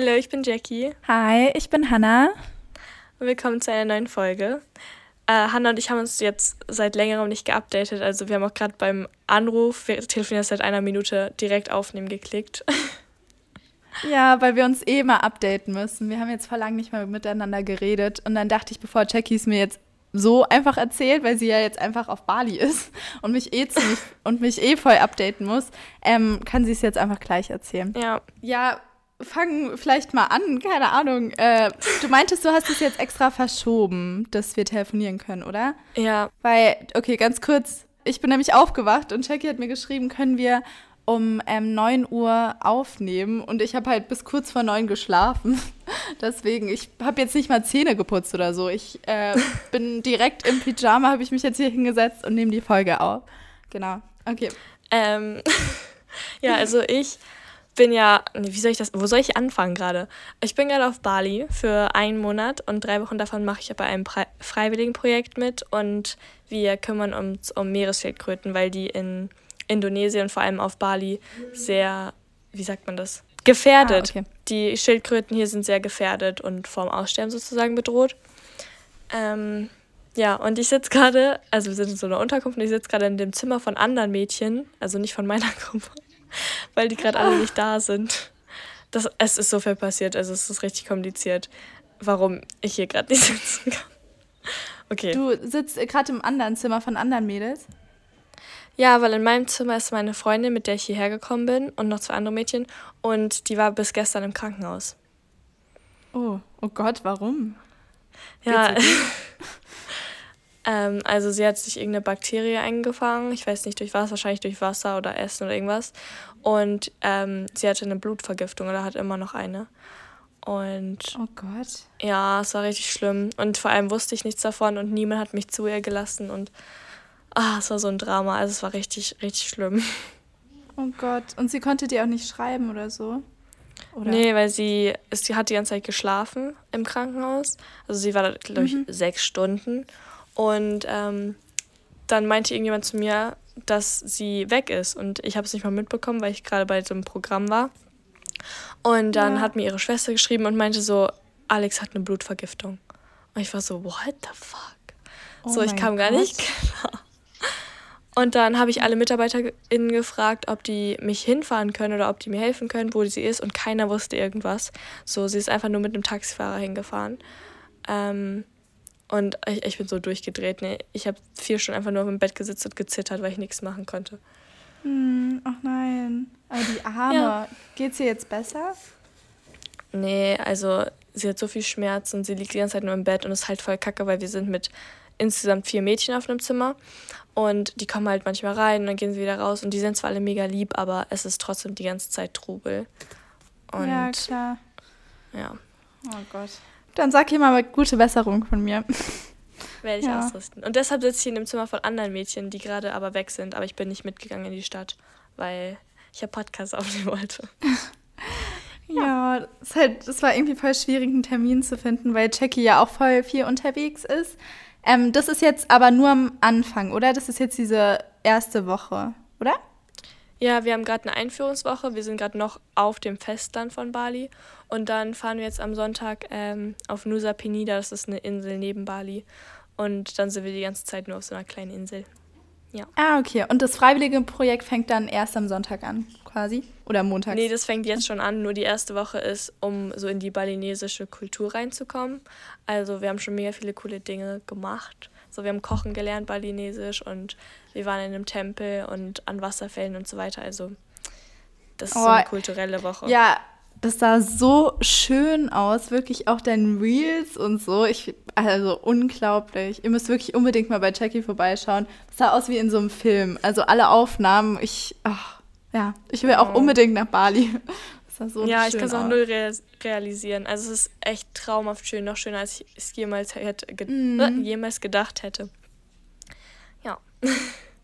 Hallo, ich bin Jackie. Hi, ich bin Hannah. Willkommen zu einer neuen Folge. Äh, Hannah und ich haben uns jetzt seit längerem nicht geupdatet. Also wir haben auch gerade beim Anruf, wir telefonieren seit einer Minute, direkt aufnehmen geklickt. Ja, weil wir uns eh mal updaten müssen. Wir haben jetzt vor lang nicht mehr miteinander geredet. Und dann dachte ich, bevor Jackie es mir jetzt so einfach erzählt, weil sie ja jetzt einfach auf Bali ist und mich eh ziemlich und mich eh voll updaten muss, ähm, kann sie es jetzt einfach gleich erzählen. Ja. Ja, fangen vielleicht mal an, keine Ahnung. Äh, du meintest, du hast es jetzt extra verschoben, dass wir telefonieren können, oder? Ja. Weil, okay, ganz kurz. Ich bin nämlich aufgewacht und Jackie hat mir geschrieben, können wir um ähm, 9 Uhr aufnehmen und ich habe halt bis kurz vor 9 geschlafen. Deswegen, ich habe jetzt nicht mal Zähne geputzt oder so. Ich äh, bin direkt im Pyjama, habe ich mich jetzt hier hingesetzt und nehme die Folge auf. Genau. Okay. Ähm, ja, also ich bin ja, wie soll ich das, wo soll ich anfangen gerade? Ich bin gerade auf Bali für einen Monat und drei Wochen davon mache ich bei einem freiwilligen Projekt mit und wir kümmern uns um Meeresschildkröten, weil die in Indonesien, vor allem auf Bali, sehr, wie sagt man das? Gefährdet. Ah, okay. Die Schildkröten hier sind sehr gefährdet und vorm Aussterben sozusagen bedroht. Ähm, ja, und ich sitze gerade, also wir sind in so einer Unterkunft und ich sitze gerade in dem Zimmer von anderen Mädchen, also nicht von meiner Gruppe, weil die gerade alle nicht da sind. Das, es ist so viel passiert, also es ist richtig kompliziert, warum ich hier gerade nicht sitzen kann. Okay. Du sitzt gerade im anderen Zimmer von anderen Mädels? Ja, weil in meinem Zimmer ist meine Freundin, mit der ich hierher gekommen bin, und noch zwei andere Mädchen. Und die war bis gestern im Krankenhaus. Oh, oh Gott, warum? Ja, ähm, also sie hat sich irgendeine Bakterie eingefangen. Ich weiß nicht durch was, wahrscheinlich durch Wasser oder Essen oder irgendwas. Und ähm, sie hatte eine Blutvergiftung oder hat immer noch eine. Und oh Gott. Ja, es war richtig schlimm. Und vor allem wusste ich nichts davon und niemand hat mich zu ihr gelassen. Und Ah, es war so ein Drama. Also es war richtig, richtig schlimm. Oh Gott. Und sie konnte dir auch nicht schreiben oder so? Oder? Nee, weil sie, sie hat die ganze Zeit geschlafen im Krankenhaus. Also sie war da, glaube ich, mhm. sechs Stunden. Und ähm, dann meinte irgendjemand zu mir, dass sie weg ist. Und ich habe es nicht mal mitbekommen, weil ich gerade bei diesem Programm war. Und dann ja. hat mir ihre Schwester geschrieben und meinte so, Alex hat eine Blutvergiftung. Und ich war so, what the fuck? Oh so, ich kam Gott. gar nicht klar. Und dann habe ich alle MitarbeiterInnen gefragt, ob die mich hinfahren können oder ob die mir helfen können, wo sie ist. Und keiner wusste irgendwas. So, sie ist einfach nur mit einem Taxifahrer hingefahren. Ähm, und ich, ich bin so durchgedreht. Nee, ich habe vier Stunden einfach nur auf dem Bett gesetzt und gezittert, weil ich nichts machen konnte. Hm, ach nein. Aber die Arme, ja. geht's ihr jetzt besser? Nee, also sie hat so viel Schmerz und sie liegt die ganze Zeit nur im Bett und ist halt voll kacke, weil wir sind mit insgesamt vier Mädchen auf einem Zimmer und die kommen halt manchmal rein und dann gehen sie wieder raus und die sind zwar alle mega lieb, aber es ist trotzdem die ganze Zeit Trubel. Und ja, klar. Ja. Oh Gott. Dann sag hier mal gute Besserung von mir. Werde ich ja. ausrüsten. Und deshalb sitze ich in dem Zimmer von anderen Mädchen, die gerade aber weg sind, aber ich bin nicht mitgegangen in die Stadt, weil ich ja Podcast aufnehmen wollte. Ja, ja es, halt, es war irgendwie voll schwierig, einen Termin zu finden, weil Jackie ja auch voll viel unterwegs ist. Ähm, das ist jetzt aber nur am Anfang, oder? Das ist jetzt diese erste Woche, oder? Ja, wir haben gerade eine Einführungswoche. Wir sind gerade noch auf dem Festland von Bali. Und dann fahren wir jetzt am Sonntag ähm, auf Nusa Penida. Das ist eine Insel neben Bali. Und dann sind wir die ganze Zeit nur auf so einer kleinen Insel. Ja. Ah, okay. Und das freiwillige Projekt fängt dann erst am Sonntag an, quasi? Oder Montag? Nee, das fängt jetzt schon an. Nur die erste Woche ist, um so in die balinesische Kultur reinzukommen. Also wir haben schon mega viele coole Dinge gemacht. So, wir haben Kochen gelernt, balinesisch. Und wir waren in einem Tempel und an Wasserfällen und so weiter. Also das ist oh, so eine kulturelle Woche. Ja, das sah so schön aus, wirklich auch dein Reels und so. Ich, also unglaublich. Ihr müsst wirklich unbedingt mal bei Jackie vorbeischauen. Das sah aus wie in so einem Film. Also alle Aufnahmen, ich, ach, ja, ich will auch unbedingt nach Bali. Das sah so ja, ich kann es auch null realisieren. Also es ist echt traumhaft schön, noch schöner, als ich es jemals, hätte, ge mm. jemals gedacht hätte. Ja.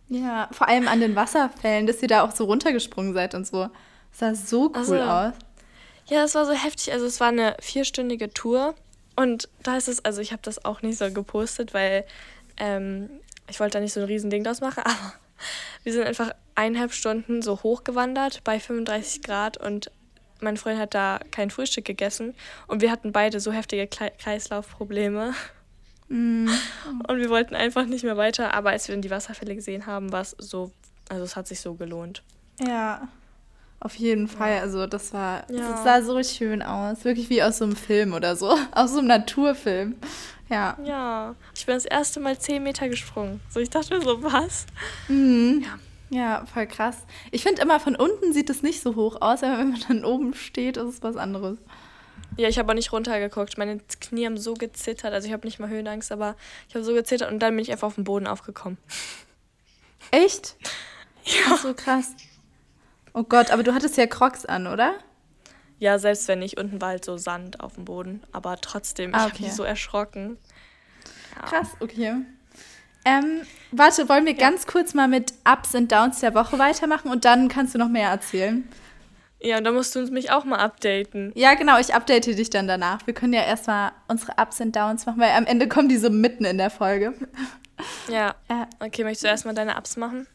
Ja, vor allem an den Wasserfällen, dass ihr da auch so runtergesprungen seid und so. Das sah so cool also, aus. Ja, es war so heftig. Also es war eine vierstündige Tour. Und da ist es, also ich habe das auch nicht so gepostet, weil ähm, ich wollte da nicht so ein Riesending draus machen, aber wir sind einfach eineinhalb Stunden so hochgewandert bei 35 Grad und mein Freund hat da kein Frühstück gegessen und wir hatten beide so heftige Kreislaufprobleme. Mm. Und wir wollten einfach nicht mehr weiter, aber als wir dann die Wasserfälle gesehen haben, war es so, also es hat sich so gelohnt. Ja, auf jeden Fall. Also das war, ja. das sah so schön aus. Wirklich wie aus so einem Film oder so. Aus so einem Naturfilm. Ja. Ja. Ich bin das erste Mal zehn Meter gesprungen. So, ich dachte mir so, was? Mhm. Ja. Ja, voll krass. Ich finde immer, von unten sieht es nicht so hoch aus, aber wenn man dann oben steht, ist es was anderes. Ja, ich habe auch nicht runtergeguckt. Meine Knie haben so gezittert. Also ich habe nicht mal Höhenangst, aber ich habe so gezittert und dann bin ich einfach auf den Boden aufgekommen. Echt? Ja. So krass. Oh Gott, aber du hattest ja Crocs an, oder? Ja, selbst wenn nicht, unten war halt so Sand auf dem Boden. Aber trotzdem, ah, okay. ich habe mich so erschrocken. Ja. Krass, okay. Ähm, warte, wollen wir ja. ganz kurz mal mit Ups und Downs der Woche weitermachen und dann kannst du noch mehr erzählen. Ja, und dann musst du uns mich auch mal updaten. Ja, genau, ich update dich dann danach. Wir können ja erstmal unsere Ups und Downs machen, weil am Ende kommen die so mitten in der Folge. Ja. Äh, okay, möchtest du erstmal deine Ups machen?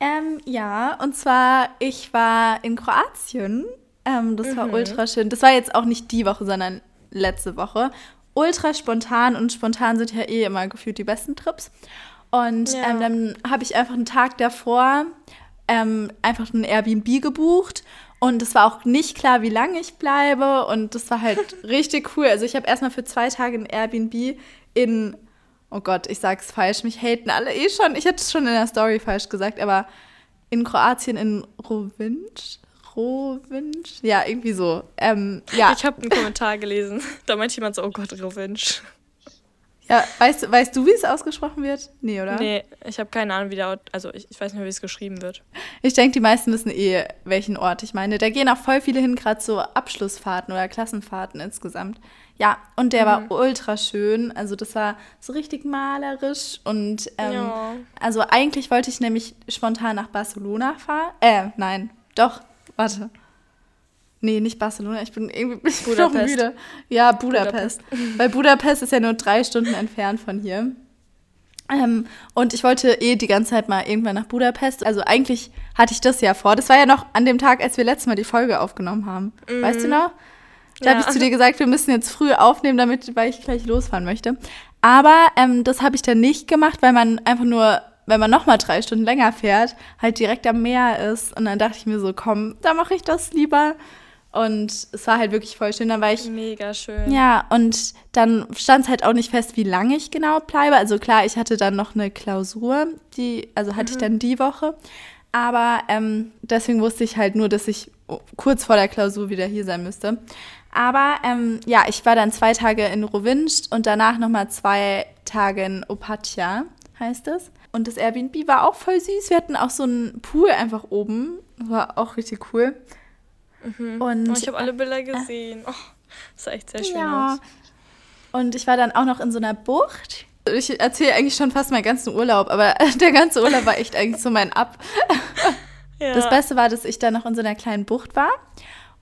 Ähm, ja, und zwar, ich war in Kroatien. Ähm, das mhm. war ultra schön. Das war jetzt auch nicht die Woche, sondern letzte Woche. Ultra spontan und spontan sind ja eh immer gefühlt die besten Trips. Und ja. ähm, dann habe ich einfach einen Tag davor ähm, einfach ein Airbnb gebucht. Und es war auch nicht klar, wie lange ich bleibe. Und das war halt richtig cool. Also ich habe erstmal für zwei Tage ein Airbnb in oh Gott, ich sag's falsch, mich haten alle eh schon. Ich hätte es schon in der Story falsch gesagt, aber in Kroatien in Rovinj, Rovinj, ja, irgendwie so. Ähm, ja. Ich habe einen Kommentar gelesen, da meinte jemand so, oh Gott, Rovinj. Ja, weißt, weißt du, wie es ausgesprochen wird? Nee, oder? Nee, ich habe keine Ahnung, wie der Ort, also ich, ich weiß nicht mehr, wie es geschrieben wird. Ich denke, die meisten wissen eh, welchen Ort ich meine. Da gehen auch voll viele hin, gerade so Abschlussfahrten oder Klassenfahrten insgesamt. Ja, und der mhm. war ultra schön. Also das war so richtig malerisch und ähm, ja. also eigentlich wollte ich nämlich spontan nach Barcelona fahren. Äh, nein, doch, warte. Nee, nicht Barcelona, ich bin irgendwie ich bin noch müde. Ja, Budapest. Budapest. Weil Budapest ist ja nur drei Stunden entfernt von hier. Ähm, und ich wollte eh die ganze Zeit mal irgendwann nach Budapest. Also eigentlich hatte ich das ja vor. Das war ja noch an dem Tag, als wir letztes Mal die Folge aufgenommen haben. Mhm. Weißt du noch? Da ja. habe ich zu dir gesagt, wir müssen jetzt früh aufnehmen, damit, weil ich gleich losfahren möchte. Aber ähm, das habe ich dann nicht gemacht, weil man einfach nur, wenn man nochmal drei Stunden länger fährt, halt direkt am Meer ist. Und dann dachte ich mir so, komm, da mache ich das lieber. Und es war halt wirklich voll schön. Dann war ich. Mega schön. Ja, und dann stand es halt auch nicht fest, wie lange ich genau bleibe. Also klar, ich hatte dann noch eine Klausur, die, also hatte mhm. ich dann die Woche. Aber ähm, deswegen wusste ich halt nur, dass ich kurz vor der Klausur wieder hier sein müsste. Aber ähm, ja, ich war dann zwei Tage in Rovinj und danach nochmal zwei Tage in Opatia, heißt es. Und das Airbnb war auch voll süß. Wir hatten auch so einen Pool einfach oben. War auch richtig cool. Mhm. Und, oh, ich habe alle Bilder gesehen. Oh, das sah echt sehr schön ja. aus. Und ich war dann auch noch in so einer Bucht. Ich erzähle eigentlich schon fast meinen ganzen Urlaub, aber der ganze Urlaub war echt eigentlich so mein Ab. ja. Das Beste war, dass ich da noch in so einer kleinen Bucht war.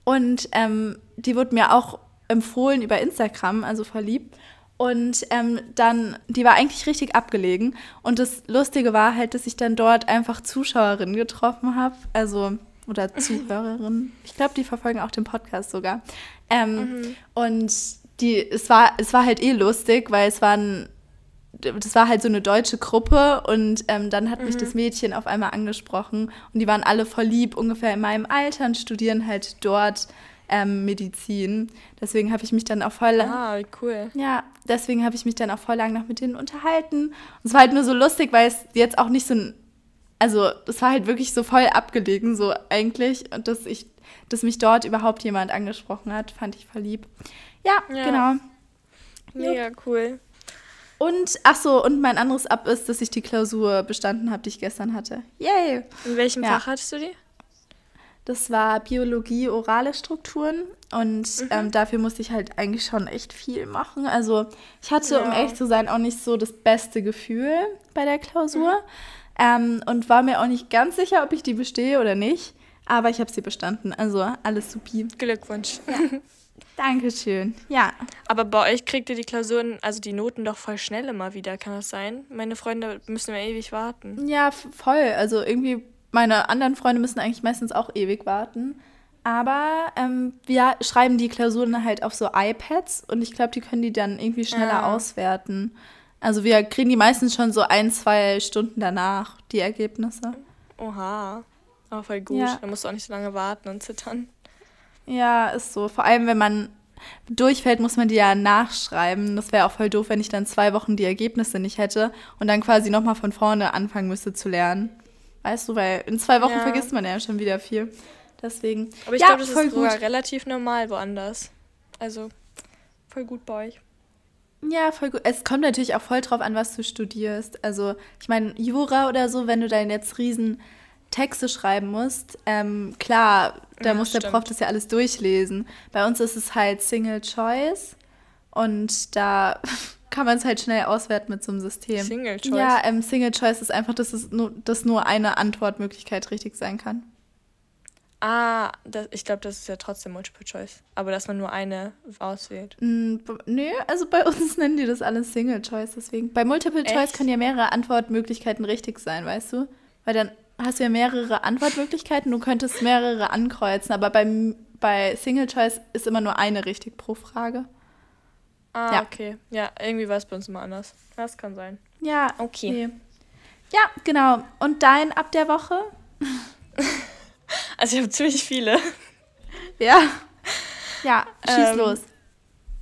Und ähm, die wurde mir auch empfohlen über Instagram, also verliebt. Und ähm, dann, die war eigentlich richtig abgelegen. Und das Lustige war halt, dass ich dann dort einfach Zuschauerinnen getroffen habe. Also, oder Zuhörerinnen. Ich glaube, die verfolgen auch den Podcast sogar. Ähm, mhm. Und die, es war, es war halt eh lustig, weil es waren das war halt so eine deutsche Gruppe und ähm, dann hat mhm. mich das Mädchen auf einmal angesprochen und die waren alle voll lieb, ungefähr in meinem Alter und studieren halt dort ähm, Medizin. Deswegen habe ich mich dann auch voll Ah, cool. Ja, deswegen habe ich mich dann auch voll lang noch mit denen unterhalten. Und es war halt nur so lustig, weil es jetzt auch nicht so ein also es war halt wirklich so voll abgelegen, so eigentlich, und dass ich, dass mich dort überhaupt jemand angesprochen hat, fand ich voll lieb. Ja, ja. genau. Mega cool. Und, ach so, und mein anderes Ab ist, dass ich die Klausur bestanden habe, die ich gestern hatte. Yay! In welchem ja. Fach hattest du die? Das war Biologie, orale Strukturen. Und mhm. ähm, dafür musste ich halt eigentlich schon echt viel machen. Also ich hatte, ja. um ehrlich zu sein, auch nicht so das beste Gefühl bei der Klausur. Mhm. Ähm, und war mir auch nicht ganz sicher, ob ich die bestehe oder nicht. Aber ich habe sie bestanden. Also alles supi. Glückwunsch. Ja. Dankeschön. Ja. Aber bei euch kriegt ihr die Klausuren, also die Noten doch voll schnell immer wieder, kann das sein? Meine Freunde müssen immer ewig warten. Ja, voll. Also irgendwie, meine anderen Freunde müssen eigentlich meistens auch ewig warten. Aber ähm, wir schreiben die Klausuren halt auf so iPads und ich glaube, die können die dann irgendwie schneller Ah. auswerten. Also wir kriegen die meistens schon so ein, zwei Stunden danach, die Ergebnisse. Oha. Aber voll gut. Ja. Da musst du auch nicht so lange warten und zittern. Ja, ist so. Vor allem, wenn man durchfällt, muss man die ja nachschreiben. Das wäre auch voll doof, wenn ich dann zwei Wochen die Ergebnisse nicht hätte und dann quasi nochmal von vorne anfangen müsste zu lernen. Weißt du, weil in zwei Wochen Ja. vergisst man ja schon wieder viel. Deswegen. Aber ich ja, glaube, das voll ist sogar relativ normal woanders. Also, voll gut bei euch. Ja, voll gut. Es kommt natürlich auch voll drauf an, was du studierst. Also, ich meine, Jura oder so, wenn du dann jetzt riesen Texte schreiben musst, ähm, klar, da Ja, muss der stimmt. Prof das ja alles durchlesen. Bei uns ist es halt Single Choice und da kann man es halt schnell auswerten mit so einem System. Single Choice. Ja, ähm, Single Choice ist einfach, dass, es nur, dass nur eine Antwortmöglichkeit richtig sein kann. Ah, das, ich glaube, das ist ja trotzdem Multiple Choice. Aber dass man nur eine auswählt. Mm, Nö, also bei uns nennen die das alles Single Choice, deswegen. Bei Multiple Choice Echt? können ja mehrere Antwortmöglichkeiten richtig sein, weißt du? Weil dann hast du ja mehrere Antwortmöglichkeiten, du könntest mehrere ankreuzen, aber beim, bei Single Choice ist immer nur eine richtig pro Frage. Ah, Ja. okay. Ja, irgendwie war es bei uns immer anders. Das kann sein. Ja, Okay. Ja, genau. Und dein ab der Woche? Also, ich habe ziemlich viele. Ja. Ja, schieß Ähm, los.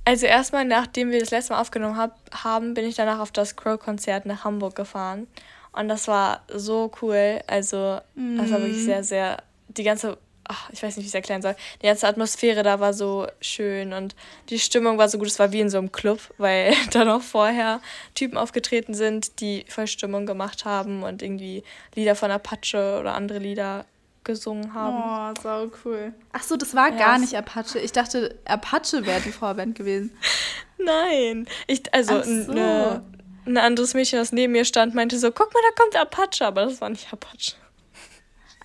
Also, erstmal, nachdem wir das letzte Mal aufgenommen hab, haben, bin ich danach auf das Crow-Konzert nach Hamburg gefahren. Und das war so cool. Also, das war wirklich sehr, sehr. Die ganze. Ach, ich weiß nicht, wie ich es erklären soll. Die ganze Atmosphäre da war so schön und die Stimmung war so gut. Es war wie in so einem Club, weil da noch vorher Typen aufgetreten sind, die voll Stimmung gemacht haben und irgendwie Lieder von Apache oder andere Lieder gesungen haben. Oh, sau cool. Ach so, das war Ja, gar nicht Apache. Ich dachte, Apache wäre die Vorband gewesen. Nein. Ich, also, so. ne, ein anderes Mädchen, das neben mir stand, meinte so, guck mal, da kommt Apache, aber das war nicht Apache.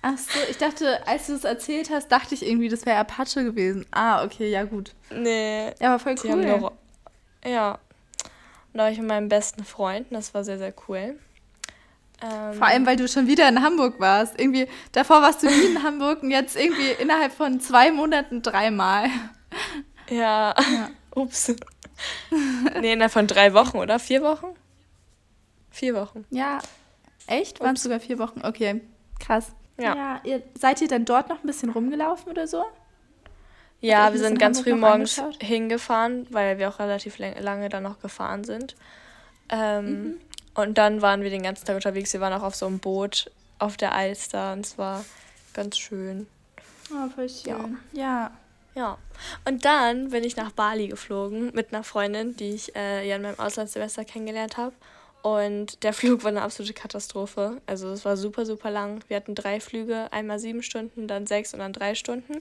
Ach so, ich dachte, als du es erzählt hast, dachte ich irgendwie, das wäre Apache gewesen. Ah, okay, ja gut. Nee, Ja, aber voll cool. nur, ja. Da war ich mit meinem besten Freund, und das war sehr, sehr cool. Ähm, Vor allem, weil du schon wieder in Hamburg warst. Irgendwie, davor warst du nie in Hamburg und jetzt irgendwie innerhalb von zwei Monaten dreimal. Ja, ups. nee, innerhalb von drei Wochen, oder? Vier Wochen? Vier Wochen. Ja. Echt? Waren es sogar vier Wochen? Okay, krass. Ja. ihr, seid ihr dann dort noch ein bisschen rumgelaufen oder so? Ja, wir sind in ganz Hamburg früh morgens angeschaut? hingefahren, weil wir auch relativ lang- lange dann noch gefahren sind. Ähm, Mhm. Und dann waren wir den ganzen Tag unterwegs. Wir waren auch auf so einem Boot auf der Alster und es war ganz schön. Oh, voll schön. Ja. Ja. Und dann bin ich nach Bali geflogen mit einer Freundin, die ich äh, ja in meinem Auslandssemester kennengelernt habe. Und der Flug war eine absolute Katastrophe. Also es war super, super lang. Wir hatten drei Flüge, einmal sieben Stunden, dann sechs und dann drei Stunden.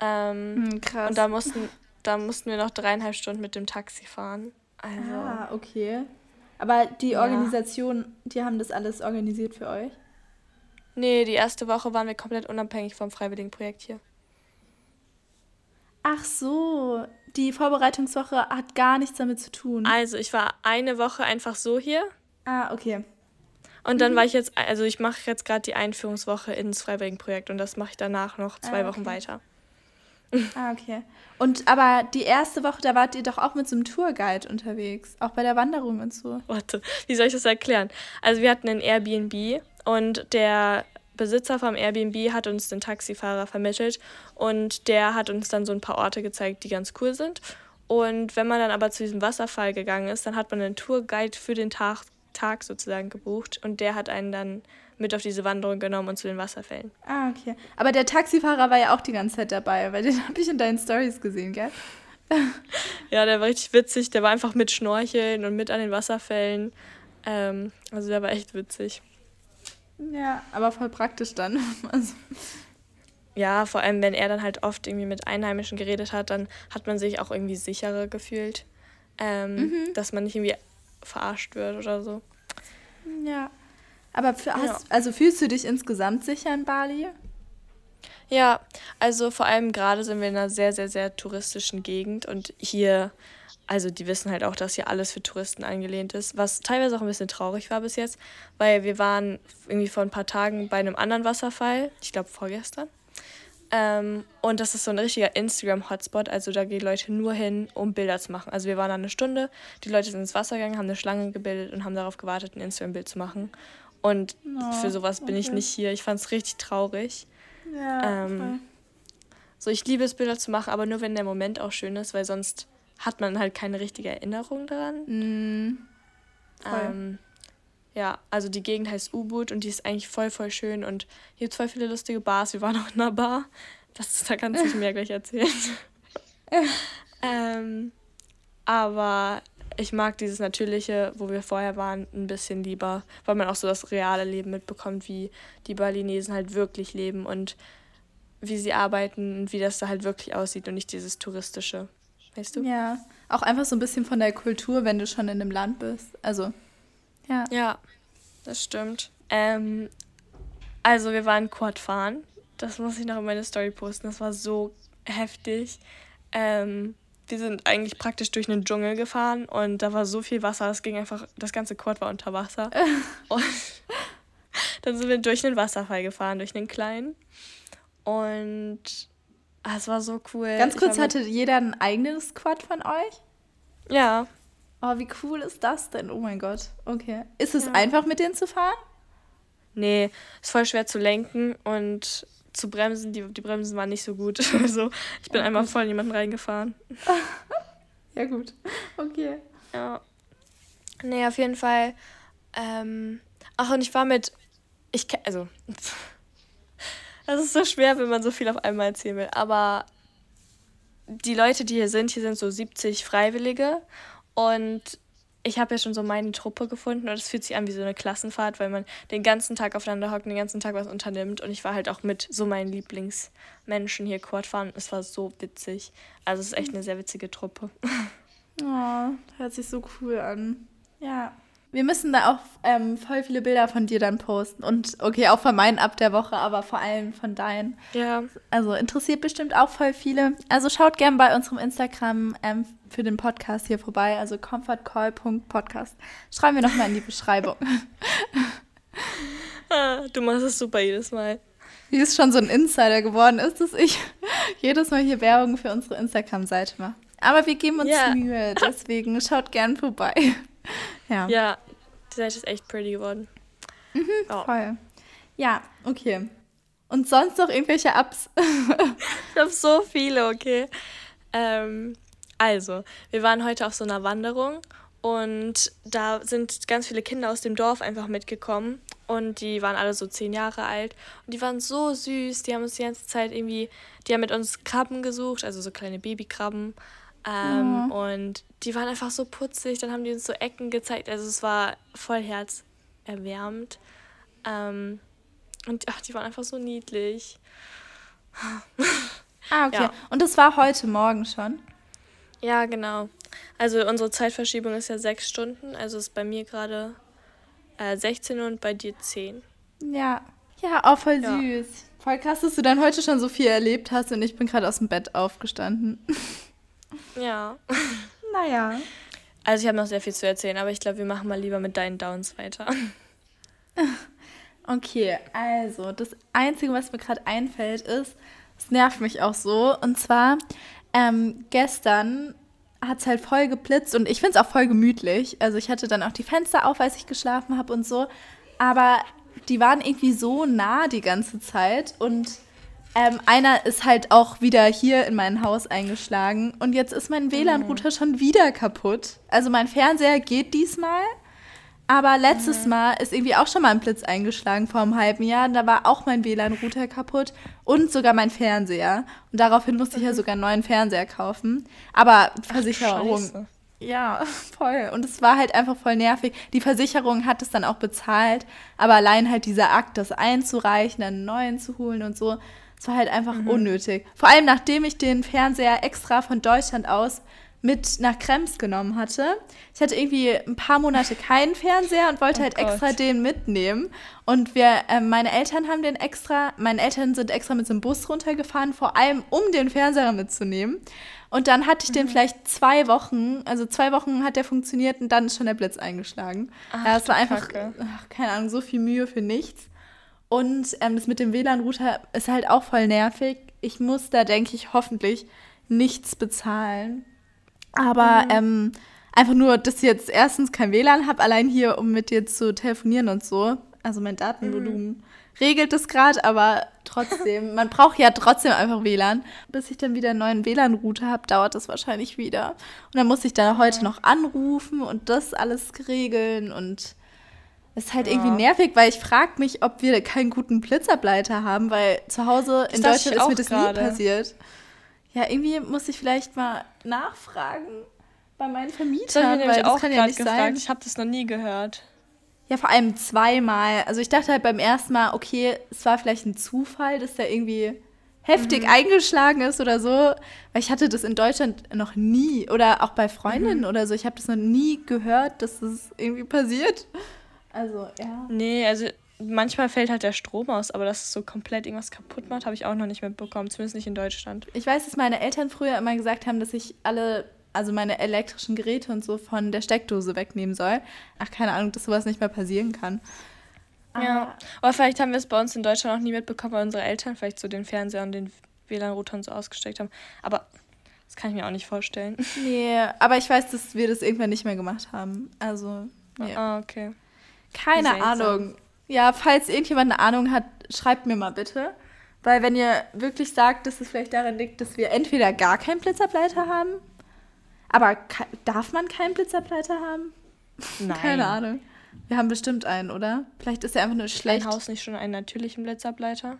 Ähm, Hm, krass. und da mussten, da mussten wir noch dreieinhalb Stunden mit dem Taxi fahren. Also, Ah, okay. Aber die Ja. Organisation, die haben das alles organisiert für euch? nee, die erste Woche waren wir komplett unabhängig vom Freiwilligenprojekt hier. Ach so, die Vorbereitungswoche hat gar nichts damit zu tun. Also, ich war eine Woche einfach so hier. Ah, okay. Und Mhm. dann war ich jetzt, also ich mache jetzt gerade die Einführungswoche ins Freiwilligenprojekt und das mache ich danach noch zwei Ah, Wochen okay. weiter. Ah, okay. Und aber die erste Woche, da wart ihr doch auch mit so einem Tourguide unterwegs, auch bei der Wanderung und so. Warte, wie soll ich das erklären? Also wir hatten ein Airbnb und der Besitzer vom Airbnb hat uns den Taxifahrer vermittelt und der hat uns dann so ein paar Orte gezeigt, die ganz cool sind. Und wenn man dann aber zu diesem Wasserfall gegangen ist, dann hat man einen Tourguide für den Tag, Tag sozusagen gebucht und der hat einen dann mit auf diese Wanderung genommen und zu den Wasserfällen. Ah, okay. Aber der Taxifahrer war ja auch die ganze Zeit dabei, weil den habe ich in deinen Stories gesehen, gell? Ja, der war richtig witzig. Der war einfach mit Schnorcheln und mit an den Wasserfällen. Ähm, also der war echt witzig. Ja, aber voll praktisch dann. Also, Ja, vor allem, wenn er dann halt oft irgendwie mit Einheimischen geredet hat, dann hat man sich auch irgendwie sicherer gefühlt, ähm, dass man nicht irgendwie verarscht wird oder so. ja. Aber für, hast, Ja. also fühlst du dich insgesamt sicher in Bali? Ja, also vor allem gerade sind wir in einer sehr, sehr, sehr touristischen Gegend und hier, also die wissen halt auch, dass hier alles für Touristen angelehnt ist, was teilweise auch ein bisschen traurig war bis jetzt, weil wir waren irgendwie vor ein paar Tagen bei einem anderen Wasserfall, ich glaube vorgestern. Ähm, und das ist so ein richtiger Instagram-Hotspot. Also da gehen Leute nur hin, um Bilder zu machen. Also wir waren da eine Stunde, die Leute sind ins Wasser gegangen, haben eine Schlange gebildet und haben darauf gewartet, ein Instagram-Bild zu machen. Und oh, für sowas bin ich nicht hier. Ich fand es richtig traurig. Ja, ähm, so, ich liebe es, Bilder zu machen, aber nur wenn der Moment auch schön ist, weil sonst hat man halt keine richtige Erinnerung daran. Mm, ähm, ja, also die Gegend heißt U-Boot und die ist eigentlich voll, voll schön und hier gibt es voll viele lustige Bars. Wir waren auch in einer Bar. Das, da kannst du mir gleich erzählen. ähm, aber ich mag dieses Natürliche, wo wir vorher waren, ein bisschen lieber, weil man auch so das reale Leben mitbekommt, wie die Balinesen halt wirklich leben und wie sie arbeiten und wie das da halt wirklich aussieht und nicht dieses touristische. Weißt du? Ja, auch einfach so ein bisschen von der Kultur, wenn du schon in einem Land bist. Also, ja. Ja, das stimmt. Ähm, also, wir waren Quad fahren. Das muss ich noch in meine Story posten. Das war so heftig. Ähm, wir sind eigentlich praktisch durch einen Dschungel gefahren und da war so viel Wasser, es ging einfach, das ganze Quad war unter Wasser. und dann sind wir durch einen Wasserfall gefahren, durch einen kleinen. Und ah, es war so cool. Ganz kurz, hatte jeder ein eigenes Quad von euch? Ja. Oh, wie cool ist das denn? Oh mein Gott. Okay. Ist es ja. einfach, mit denen zu fahren? Nee, ist voll schwer zu lenken und zu bremsen. Die, die Bremsen waren nicht so gut. Also ich bin ja, einmal voll in jemanden reingefahren. ja, gut. Okay. Ja. Nee, auf jeden Fall. Ähm, ach, und ich war mit. Ich also. Das ist so schwer, wenn man so viel auf einmal erzählen will. Aber die Leute, die hier sind, hier sind so 70 Freiwillige. Und ich habe ja schon so meine Truppe gefunden und es fühlt sich an wie so eine Klassenfahrt, weil man den ganzen Tag aufeinander hockt, den ganzen Tag was unternimmt. Und ich war halt auch mit so meinen Lieblingsmenschen hier Quad fahren. Es war so witzig. Also es ist echt eine sehr witzige Truppe. Oh, hört sich so cool an. Ja. Wir müssen da auch ähm, voll viele Bilder von dir dann posten. Und okay, auch von meinen ab der Woche, aber vor allem von deinen. Ja. Also interessiert bestimmt auch voll viele. Also schaut gern bei unserem Instagram ähm, für den Podcast hier vorbei. Also comfortcall.podcast. Schreiben wir nochmal in die Beschreibung. ah, du machst es super jedes Mal. Wie es schon so ein Insider geworden ist, dass ich jedes Mal hier Werbung für unsere Instagram-Seite mache. Aber wir geben uns ja. Mühe, deswegen schaut gern vorbei. Ja. Ja, die Seite ist echt pretty geworden. Mhm, oh. Voll. Ja, okay. Und sonst noch irgendwelche Apps? ich habe so viele, okay. Ähm, also, wir waren heute auf so einer Wanderung und da sind ganz viele Kinder aus dem Dorf einfach mitgekommen und die waren alle so zehn Jahre alt und die waren so süß. Die haben uns die ganze Zeit irgendwie, die haben mit uns Krabben gesucht, also so kleine Babykrabben. Ähm, oh. Und die waren einfach so putzig. Dann haben die uns so Ecken gezeigt. Also es war voll herzerwärmend. Ähm, und ach, die waren einfach so niedlich. ah, okay. Ja. Und das war heute Morgen schon? Ja, genau. Also unsere Zeitverschiebung ist ja sechs Stunden. Also ist bei mir gerade äh, 16 und bei dir 10. Ja. Ja, auch voll ja. süß. Voll krass, dass du dann heute schon so viel erlebt hast und ich bin gerade aus dem Bett aufgestanden. Ja. Naja. Also ich habe noch sehr viel zu erzählen, aber ich glaube, wir machen mal lieber mit deinen Downs weiter. Okay, also das Einzige, was mir gerade einfällt, ist, es nervt mich auch so. Und zwar, ähm, gestern hat es halt voll geblitzt und ich finde es auch voll gemütlich. Also ich hatte dann auch die Fenster auf, als ich geschlafen habe und so. Aber die waren irgendwie so nah die ganze Zeit und ähm, einer ist halt auch wieder hier in mein Haus eingeschlagen und jetzt ist mein WLAN-Router schon wieder kaputt. Also mein Fernseher geht diesmal, aber letztes mhm. Mal ist irgendwie auch schon mal ein Blitz eingeschlagen vor einem halben Jahr. Da war auch mein WLAN-Router kaputt und sogar mein Fernseher. Und daraufhin musste ich ja mhm. sogar einen neuen Fernseher kaufen. Aber Versicherung. Ach, ja, voll. Und es war halt einfach voll nervig. Die Versicherung hat es dann auch bezahlt, aber allein halt dieser Akt, das einzureichen, einen neuen zu holen und so, es war halt einfach mhm. unnötig. Vor allem nachdem ich den Fernseher extra von Deutschland aus mit nach Krems genommen hatte. Ich hatte irgendwie ein paar Monate keinen Fernseher und wollte oh halt Gott. extra den mitnehmen. Und wir, äh, meine Eltern haben den extra, meine Eltern sind extra mit so einem Bus runtergefahren, vor allem um den Fernseher mitzunehmen. Und dann hatte ich mhm. den vielleicht zwei Wochen, also zwei Wochen hat der funktioniert und dann ist schon der Blitz eingeschlagen. Ach, ja, es war einfach, ach, keine Ahnung, so viel Mühe für nichts. Und ähm, das mit dem WLAN-Router ist halt auch voll nervig. ich muss da, denke ich, hoffentlich nichts bezahlen. Aber mhm. ähm, einfach nur, dass ich jetzt erstens kein WLAN habe, allein hier, um mit dir zu telefonieren und so. Also mein Datenvolumen mhm. regelt es gerade, aber trotzdem, man braucht ja trotzdem einfach WLAN. Bis ich dann wieder einen neuen WLAN-Router habe, dauert das wahrscheinlich wieder. Und dann muss ich da heute noch anrufen und das alles regeln und ist halt ja. irgendwie nervig, weil ich frage mich, ob wir keinen guten Blitzableiter haben, weil zu Hause in Deutschland ist mir das grade. nie passiert. Ja, irgendwie muss ich vielleicht mal nachfragen bei meinen Vermietern, das weil das kann ja nicht gefragt. sein. Ich habe das noch nie gehört. Ja, vor allem zweimal. Also ich dachte halt beim ersten Mal, okay, es war vielleicht ein Zufall, dass der irgendwie heftig mhm. eingeschlagen ist oder so. Weil ich hatte das in Deutschland noch nie. Oder auch bei Freundinnen mhm. oder so. Ich habe das noch nie gehört, dass das irgendwie passiert. Also, ja. Nee, also manchmal fällt halt der Strom aus, aber dass es so komplett irgendwas kaputt macht, habe ich auch noch nicht mitbekommen. Zumindest nicht in Deutschland. Ich weiß, dass meine Eltern früher immer gesagt haben, dass ich alle also meine elektrischen Geräte und so von der Steckdose wegnehmen soll. Ach, keine Ahnung, dass sowas nicht mehr passieren kann. Ja, aber vielleicht haben wir es bei uns in Deutschland auch nie mitbekommen, weil unsere Eltern vielleicht so den Fernseher und den WLAN-Router und so ausgesteckt haben. Aber das kann ich mir auch nicht vorstellen. Nee, aber ich weiß, dass wir das irgendwann nicht mehr gemacht haben. Also, nee. Ah, okay. Keine Ahnung. Ja, falls irgendjemand eine Ahnung hat, schreibt mir mal bitte. Weil wenn ihr wirklich sagt, dass es vielleicht daran liegt, dass wir entweder gar keinen Blitzableiter haben aber darf man keinen Blitzableiter haben? Nein. Keine Ahnung. Wir haben bestimmt einen, oder? Vielleicht ist er einfach nur schlecht. Ein Haus nicht schon einen natürlichen Blitzableiter?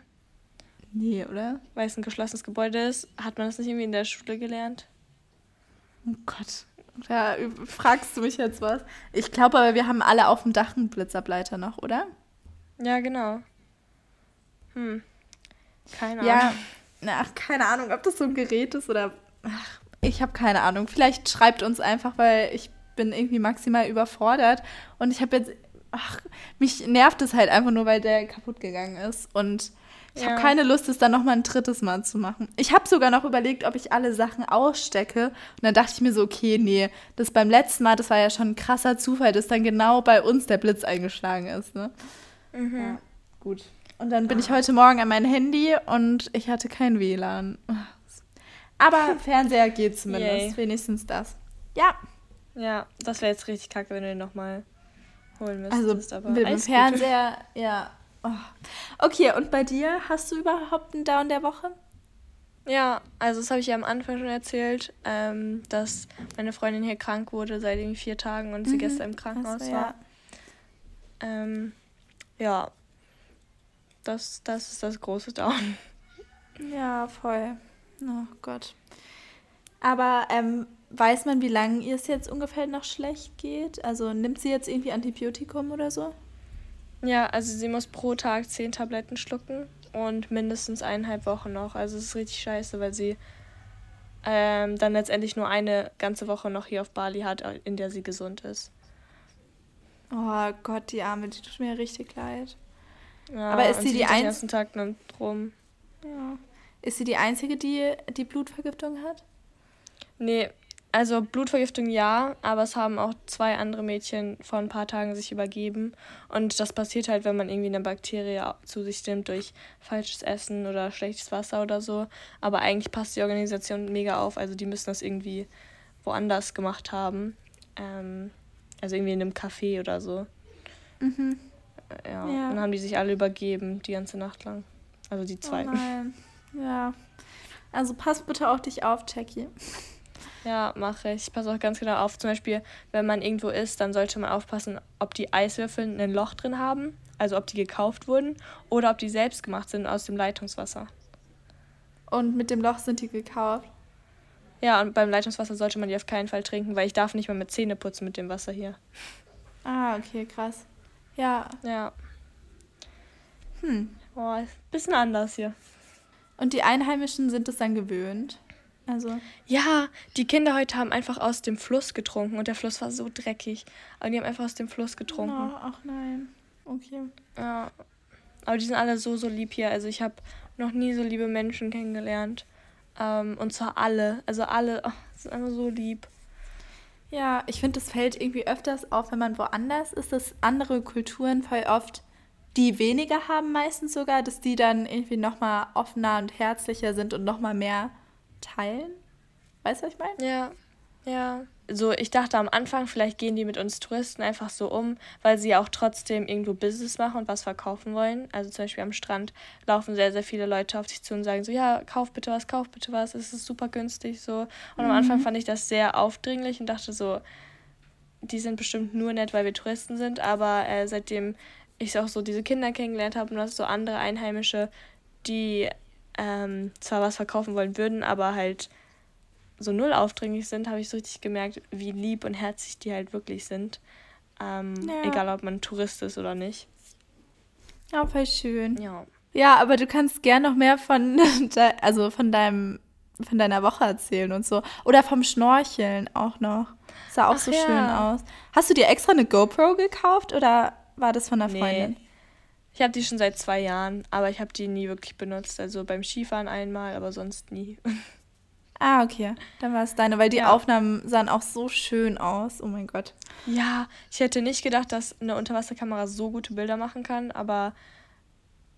Nee, oder? Weil es ein geschlossenes Gebäude ist. Hat man das nicht irgendwie in der Schule gelernt? Oh Gott. Da fragst du mich jetzt was. Ich glaube aber, wir haben alle auf dem Dach einen Blitzableiter noch, oder? Ja, genau. Hm. Keine Ahnung. Ja, ach, keine Ahnung, ob das so ein Gerät ist oder. Ach, ich habe keine Ahnung. Vielleicht schreibt uns einfach, weil ich bin irgendwie maximal überfordert. Und ich habe jetzt, ach, mich nervt es halt einfach nur, weil der kaputt gegangen ist. Und ich ja. habe keine Lust, es dann nochmal ein drittes Mal zu machen. Ich habe sogar noch überlegt, ob ich alle Sachen ausstecke. Und dann dachte ich mir so, okay, nee, das beim letzten Mal, das war ja schon ein krasser Zufall, dass dann genau bei uns der Blitz eingeschlagen ist. Ne? Mhm. Ja, gut. Und dann bin ah. ich heute Morgen an mein Handy und ich hatte kein WLAN. Aber Fernseher geht zumindest. Yay. Wenigstens das. Ja. Ja, das wäre jetzt richtig kacke, wenn du den nochmal holen müsstest. Also mit dem Fernseher, ja. Oh. Okay, und bei dir hast du überhaupt einen Down der Woche? Ja, also das habe ich ja am Anfang schon erzählt, ähm, dass meine Freundin hier krank wurde seit irgendwie vier Tagen und sie mhm. gestern im Krankenhaus also, war. Ja. Ähm, ja, das, das ist das große Down. Ja, voll. Oh Gott. Aber ähm, weiß man, wie lange ihr es jetzt ungefähr noch schlecht geht? Also nimmt sie jetzt irgendwie Antibiotikum oder so? Ja, also sie muss pro Tag zehn Tabletten schlucken und mindestens eineinhalb Wochen noch. Also es ist richtig scheiße, weil sie ähm, dann letztendlich nur eine ganze Woche noch hier auf Bali hat, in der sie gesund ist. Oh Gott, die Arme, die tut mir richtig leid. Ja, Aber ist sie die einzige? ganzen Tag nur rum. Ja. Ist sie die Einzige, die die Blutvergiftung hat? Nee, also Blutvergiftung ja, aber es haben auch zwei andere Mädchen vor ein paar Tagen sich übergeben. Und das passiert halt, wenn man irgendwie eine Bakterie zu sich nimmt durch falsches Essen oder schlechtes Wasser oder so. Aber eigentlich passt die Organisation mega auf. Also die müssen das irgendwie woanders gemacht haben. Ähm, also irgendwie in einem Café oder so. Mhm. Ja, ja. dann haben die sich alle übergeben, die ganze Nacht lang. Also die zwei. Oh nein. Ja. Also pass bitte auf dich auf, Jackie. Ja, mache ich. Ich passe auch ganz genau auf. Zum Beispiel, wenn man irgendwo ist, dann sollte man aufpassen, ob die Eiswürfel ein Loch drin haben, also ob die gekauft wurden, oder ob die selbst gemacht sind aus dem Leitungswasser. Und mit dem Loch sind die gekauft? Ja, und beim Leitungswasser sollte man die auf keinen Fall trinken, weil ich darf nicht mal mit Zähne putzen mit dem Wasser hier. Ah, okay, krass. Ja. Ja. Hm. Boah, bisschen anders hier. Und die Einheimischen sind es dann gewöhnt? Also. Ja, die Kinder heute haben einfach aus dem Fluss getrunken und der Fluss war so dreckig. Aber die haben einfach aus dem Fluss getrunken. Oh, ach nein. Okay. Ja. Aber die sind alle so, so lieb hier. Also ich habe noch nie so liebe Menschen kennengelernt. Ähm, und zwar alle. Also alle oh, sind einfach so lieb. Ja, ich finde, das fällt irgendwie öfters auf, wenn man woanders ist, dass andere Kulturen voll oft die weniger haben meistens sogar, dass die dann irgendwie nochmal offener und herzlicher sind und nochmal mehr teilen. Weißt du, was ich meine? Ja, ja. So, ich dachte am Anfang, vielleicht gehen die mit uns Touristen einfach so um, weil sie ja auch trotzdem irgendwo Business machen und was verkaufen wollen. Also zum Beispiel am Strand laufen sehr, sehr viele Leute auf dich zu und sagen so, ja, kauf bitte was, kauf bitte was, es ist super günstig so. Und am Anfang mhm. fand ich das sehr aufdringlich und dachte so, die sind bestimmt nur nett, weil wir Touristen sind, aber äh, seitdem ich auch so diese Kinder kennengelernt habe und das so andere Einheimische, die ähm, zwar was verkaufen wollen würden, aber halt so null aufdringlich sind, habe ich so richtig gemerkt, wie lieb und herzlich die halt wirklich sind. Ähm, ja. Egal, ob man Tourist ist oder nicht. Ja, voll schön. Ja. Ja, aber du kannst gern noch mehr von, also von deinem, von deiner Woche erzählen und so. Oder vom Schnorcheln auch noch. Sah auch Ach so ja. schön aus. Hast du dir extra eine GoPro gekauft oder war das von einer nee. Freundin? Ich habe die schon seit zwei Jahren, aber ich habe die nie wirklich benutzt. Also beim Skifahren einmal, aber sonst nie. Ah, okay. Dann war es deine, weil die ja. Aufnahmen sahen auch so schön aus. Oh mein Gott. Ja, ich hätte nicht gedacht, dass eine Unterwasserkamera so gute Bilder machen kann, aber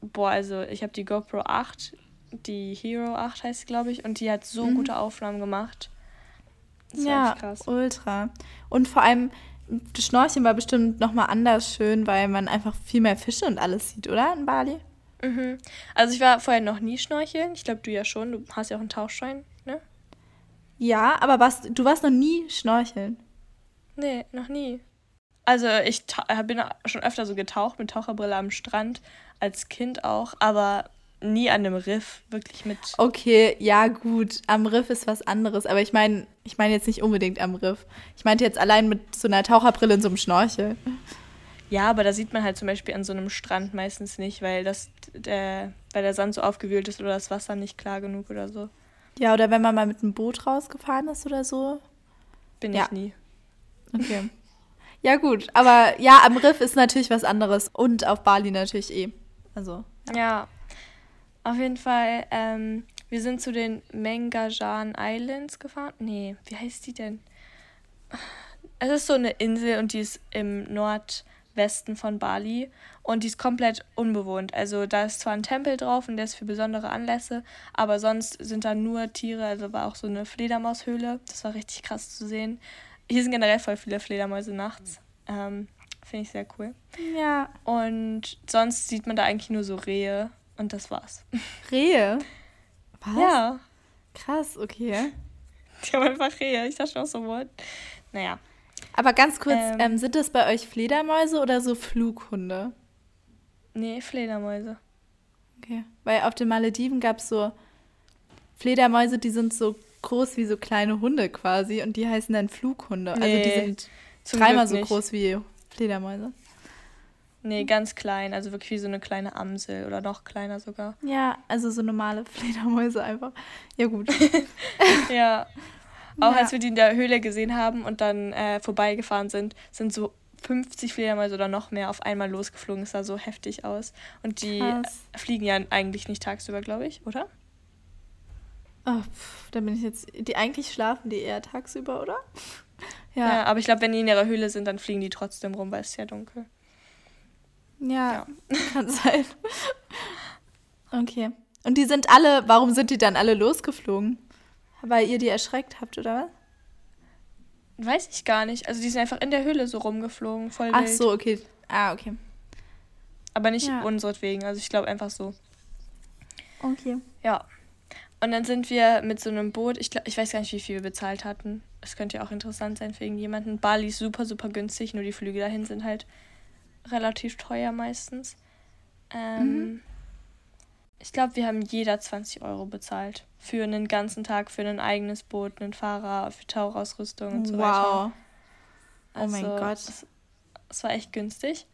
boah, also ich habe die GoPro 8, die Hero 8 heißt glaube ich, und die hat so mhm. gute Aufnahmen gemacht. Das ja, ultra. Und vor allem, das Schnorcheln war bestimmt nochmal anders schön, weil man einfach viel mehr Fische und alles sieht, oder? In Bali? Mhm. Also ich war vorher noch nie schnorcheln. Ich glaube, du ja schon. Du hast ja auch einen Tauchschein, ne? Ja, aber warst, du warst noch nie schnorcheln? Nee, noch nie. Also ich bin schon öfter so getaucht mit Taucherbrille am Strand, als Kind auch, aber nie an einem Riff, wirklich mit. Okay, ja gut, am Riff ist was anderes, aber ich meine, ich meine jetzt nicht unbedingt am Riff. Ich meinte jetzt allein mit so einer Taucherbrille und so einem Schnorchel. Ja, aber da sieht man halt zum Beispiel an so einem Strand meistens nicht, weil das der, weil der Sand so aufgewühlt ist oder das Wasser nicht klar genug oder so. Ja, oder wenn man mal mit einem Boot rausgefahren ist oder so. Bin ja. ich nie. Okay. Ja, gut. Aber ja, am Riff ist natürlich was anderes. Und auf Bali natürlich eh. Also. Ja, ja auf jeden Fall. Ähm, wir sind zu den Mengajan Islands gefahren. Nee, wie heißt die denn? Es ist so eine Insel und die ist im Nord Westen von Bali und die ist komplett unbewohnt. Also da ist zwar ein Tempel drauf und der ist für besondere Anlässe, aber sonst sind da nur Tiere. Also war auch so eine Fledermaushöhle. Das war richtig krass zu sehen. Hier sind generell voll viele Fledermäuse nachts. Ähm, Finde ich sehr cool. Ja. Und sonst sieht man da eigentlich nur so Rehe und das war's. Rehe? Was? Ja. Krass, okay. Die haben einfach Rehe. Ich dachte schon so, what? Naja. Aber ganz kurz, ähm, ähm, sind das bei euch Fledermäuse oder so Flughunde? Nee, Fledermäuse. Okay. Weil auf den Malediven gab es so Fledermäuse, die sind so groß wie so kleine Hunde quasi und die heißen dann Flughunde. Nee, also die sind dreimal so groß wie Fledermäuse. Nee, ganz klein, also wirklich wie so eine kleine Amsel oder noch kleiner sogar. Ja, also so normale Fledermäuse einfach. Ja, gut. ja. Auch ja. als wir die in der Höhle gesehen haben und dann äh, vorbeigefahren sind, sind so 50 Fledermäuse oder noch mehr auf einmal losgeflogen. Es sah so heftig aus. Und die Krass. fliegen ja eigentlich nicht tagsüber, glaube ich, oder? Oh, pff, da bin ich jetzt. Die eigentlich schlafen die eher tagsüber, oder? Ja, ja aber ich glaube, wenn die in ihrer Höhle sind, dann fliegen die trotzdem rum, weil es ist ja dunkel. Ja, ja. kann sein. okay. Und die sind alle, warum sind die dann alle losgeflogen? Weil ihr die erschreckt habt, oder was? Weiß ich gar nicht. Also die sind einfach in der Höhle so rumgeflogen, voll Ach so, okay. Ah, okay. Aber nicht ja. unseretwegen, also ich glaube einfach so. Okay. Ja. Und dann sind wir mit so einem Boot, ich, glaub, ich weiß gar nicht, wie viel wir bezahlt hatten. Es könnte ja auch interessant sein für irgendjemanden. Bali ist super, super günstig, nur die Flüge dahin sind halt relativ teuer meistens. Ähm, mhm. Ich glaube, wir haben jeder 20 Euro bezahlt. Für einen ganzen Tag, für ein eigenes Boot, einen Fahrer, für Tauchausrüstung und so wow. weiter. Wow. Also, oh mein Gott. Es, es war echt günstig.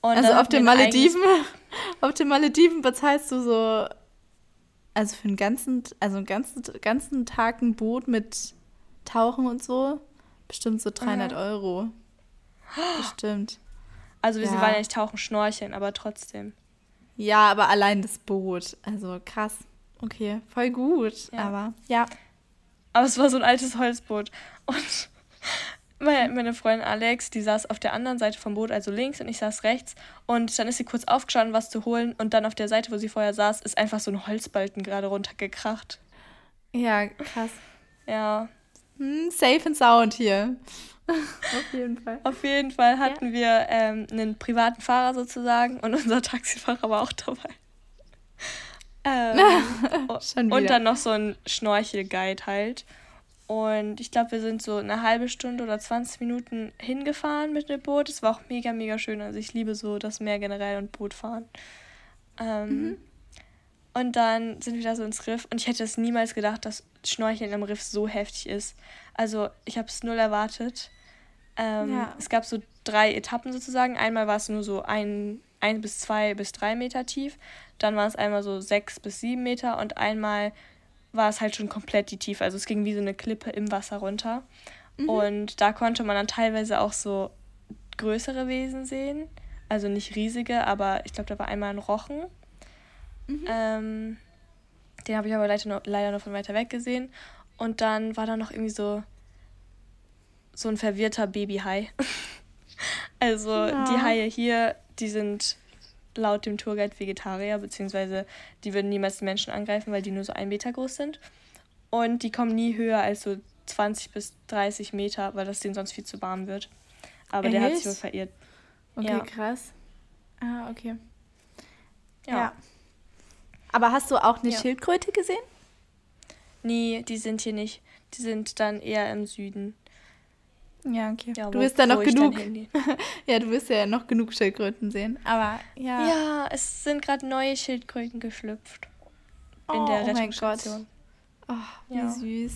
Und also auf den Malediven, auf den Malediven bezahlst du so, also für einen ganzen, also einen ganzen, ganzen Tag ein Boot mit Tauchen und so, bestimmt so 300 mhm. Euro. Bestimmt. Also wir ja. waren ja nicht tauchen, schnorcheln, aber trotzdem. Ja, aber allein das Boot. Also krass. Okay, voll gut. Ja. Aber ja. Aber es war so ein altes Holzboot. Und meine, Freundin Alex, die saß auf der anderen Seite vom Boot, also links, und ich saß rechts. Und dann ist sie kurz aufgestanden, was zu holen. Und dann auf der Seite, wo sie vorher saß, ist einfach so ein Holzbalken gerade runtergekracht. Ja, krass. Ja. Hm, safe and sound hier. auf jeden Fall. Auf jeden Fall hatten ja. wir ähm, einen privaten Fahrer sozusagen und unser Taxifahrer war auch dabei. Ähm, und dann noch so ein Schnorchelguide halt. Und ich glaube, wir sind so eine halbe Stunde oder 20 Minuten hingefahren mit dem Boot. Es war auch mega, mega schön. Also ich liebe so das Meer generell und Bootfahren. Ähm, mhm. Und dann sind wir da so ins Riff. Und ich hätte es niemals gedacht, dass Schnorcheln im Riff so heftig ist. Also ich habe es null erwartet. Ähm, ja. Es gab so drei Etappen sozusagen. Einmal war es nur so ein, ein bis zwei bis drei Meter tief. Dann war es einmal so sechs bis sieben Meter. Und einmal war es halt schon komplett die Tiefe. Also es ging wie so eine Klippe im Wasser runter. Mhm. Und da konnte man dann teilweise auch so größere Wesen sehen. Also nicht riesige, aber ich glaube, da war einmal ein Rochen. Mhm. Ähm, den habe ich aber leider nur, leider nur von weiter weg gesehen. Und dann war da noch irgendwie so, so ein verwirrter Babyhai. also ja. die Haie hier, die sind laut dem Tourguide Vegetarier, beziehungsweise die würden niemals Menschen angreifen, weil die nur so ein Meter groß sind. Und die kommen nie höher als so 20 bis 30 Meter, weil das denen sonst viel zu warm wird. Aber Echt? der hat sich wohl verirrt. Okay, ja. krass. Ah, okay. Ja. ja. Aber hast du auch eine ja. Schildkröte gesehen? Nee, die sind hier nicht. Die sind dann eher im Süden. Ja, okay. Ja, du wirst da noch genug. ja, du wirst ja noch genug Schildkröten sehen. Aber ja. Ja, es sind gerade neue Schildkröten geschlüpft. In oh, der Rettungsstation. Oh, mein Gott. Oh, wie ja. süß.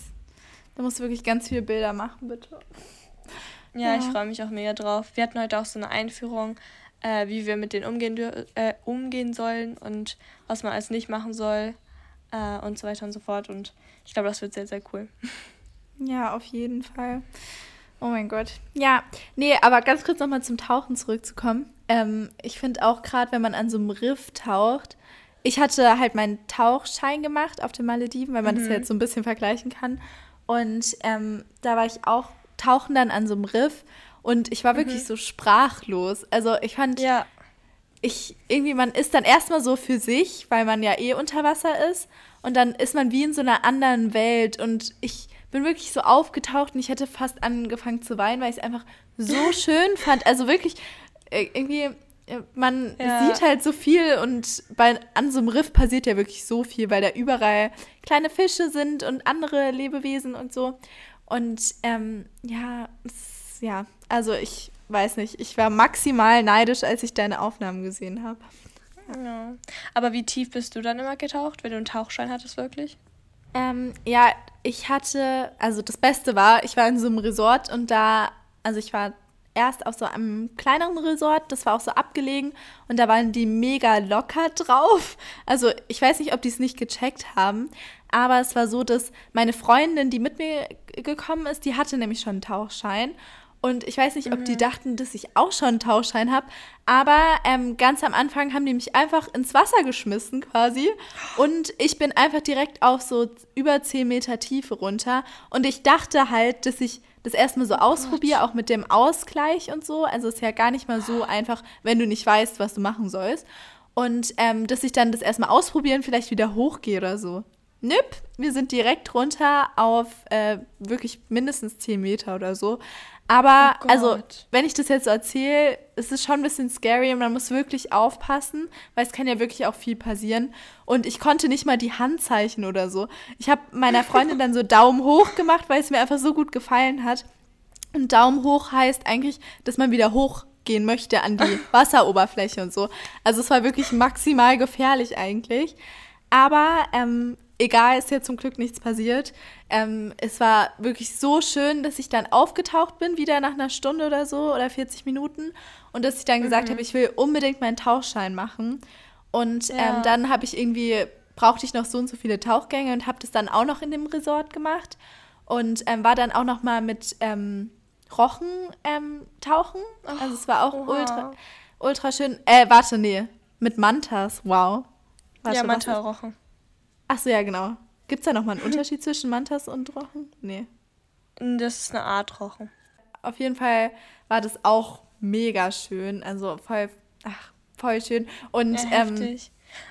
Da musst du wirklich ganz viele Bilder machen, bitte. Ja, ja. ich freue mich auch mega drauf. Wir hatten heute auch so eine Einführung, äh, wie wir mit denen umgehen, äh, umgehen sollen und was man alles nicht machen soll äh, und so weiter und so fort. Und ich glaube, das wird sehr, sehr cool. Ja, auf jeden Fall. Oh mein Gott. Ja, nee, aber ganz kurz nochmal zum Tauchen zurückzukommen. Ähm, ich finde auch gerade, wenn man an so einem Riff taucht, ich hatte halt meinen Tauchschein gemacht auf den Malediven, weil man mhm. das ja jetzt so ein bisschen vergleichen kann. Und ähm, da war ich auch tauchen dann an so einem Riff und ich war mhm. wirklich so sprachlos. Also ich fand, ja. ich irgendwie, man ist dann erstmal so für sich, weil man ja eh unter Wasser ist. Und dann ist man wie in so einer anderen Welt. Und ich bin wirklich so aufgetaucht und ich hätte fast angefangen zu weinen, weil ich es einfach so schön fand. Also wirklich, äh, irgendwie, äh, man ja. sieht halt so viel und bei, an so einem Riff passiert ja wirklich so viel, weil da überall kleine Fische sind und andere Lebewesen und so. Und ähm, ja, ja, also ich weiß nicht, ich war maximal neidisch, als ich deine Aufnahmen gesehen habe. Ja. Aber wie tief bist du dann immer getaucht, wenn du einen Tauchschein hattest, wirklich? Ähm, ja, ich hatte, also das Beste war, ich war in so einem Resort und da, also ich war erst auf so einem kleineren Resort, das war auch so abgelegen und da waren die mega locker drauf. Also ich weiß nicht, ob die es nicht gecheckt haben, aber es war so, dass meine Freundin, die mit mir gekommen ist, die hatte nämlich schon einen Tauchschein und ich weiß nicht, ob die mhm. dachten, dass ich auch schon einen Tauchschein habe. Aber ähm, ganz am Anfang haben die mich einfach ins Wasser geschmissen quasi. Und ich bin einfach direkt auf so über 10 Meter Tiefe runter. Und ich dachte halt, dass ich das erstmal so oh ausprobiere, auch mit dem Ausgleich und so. Also ist ja gar nicht mal so einfach, wenn du nicht weißt, was du machen sollst. Und ähm, dass ich dann das erstmal ausprobieren, vielleicht wieder hochgehe oder so. Nip, wir sind direkt runter auf äh, wirklich mindestens 10 Meter oder so. Aber oh also, wenn ich das jetzt so erzähle, ist es schon ein bisschen scary und man muss wirklich aufpassen, weil es kann ja wirklich auch viel passieren. Und ich konnte nicht mal die Handzeichen oder so. Ich habe meiner Freundin dann so Daumen hoch gemacht, weil es mir einfach so gut gefallen hat. Und Daumen hoch heißt eigentlich, dass man wieder hochgehen möchte an die Wasseroberfläche und so. Also es war wirklich maximal gefährlich eigentlich. Aber ähm, egal, ist ja zum Glück nichts passiert. Ähm, es war wirklich so schön, dass ich dann aufgetaucht bin, wieder nach einer Stunde oder so oder 40 Minuten. Und dass ich dann gesagt mhm. habe, ich will unbedingt meinen Tauchschein machen. Und ja. ähm, dann habe ich irgendwie, brauchte ich noch so und so viele Tauchgänge und habe das dann auch noch in dem Resort gemacht. Und ähm, war dann auch noch mal mit ähm, Rochen ähm, tauchen. Oh, also es war auch ultra, ultra schön. Äh, warte, nee. Mit Mantas, wow. Warte, ja, Manta-Rochen. Ach so, ja, genau. Gibt es da nochmal einen Unterschied zwischen Mantas und Rochen? Nee. Das ist eine Art Rochen. auf jeden Fall war das auch mega schön. Also voll, ach, voll schön. Und ja, ähm,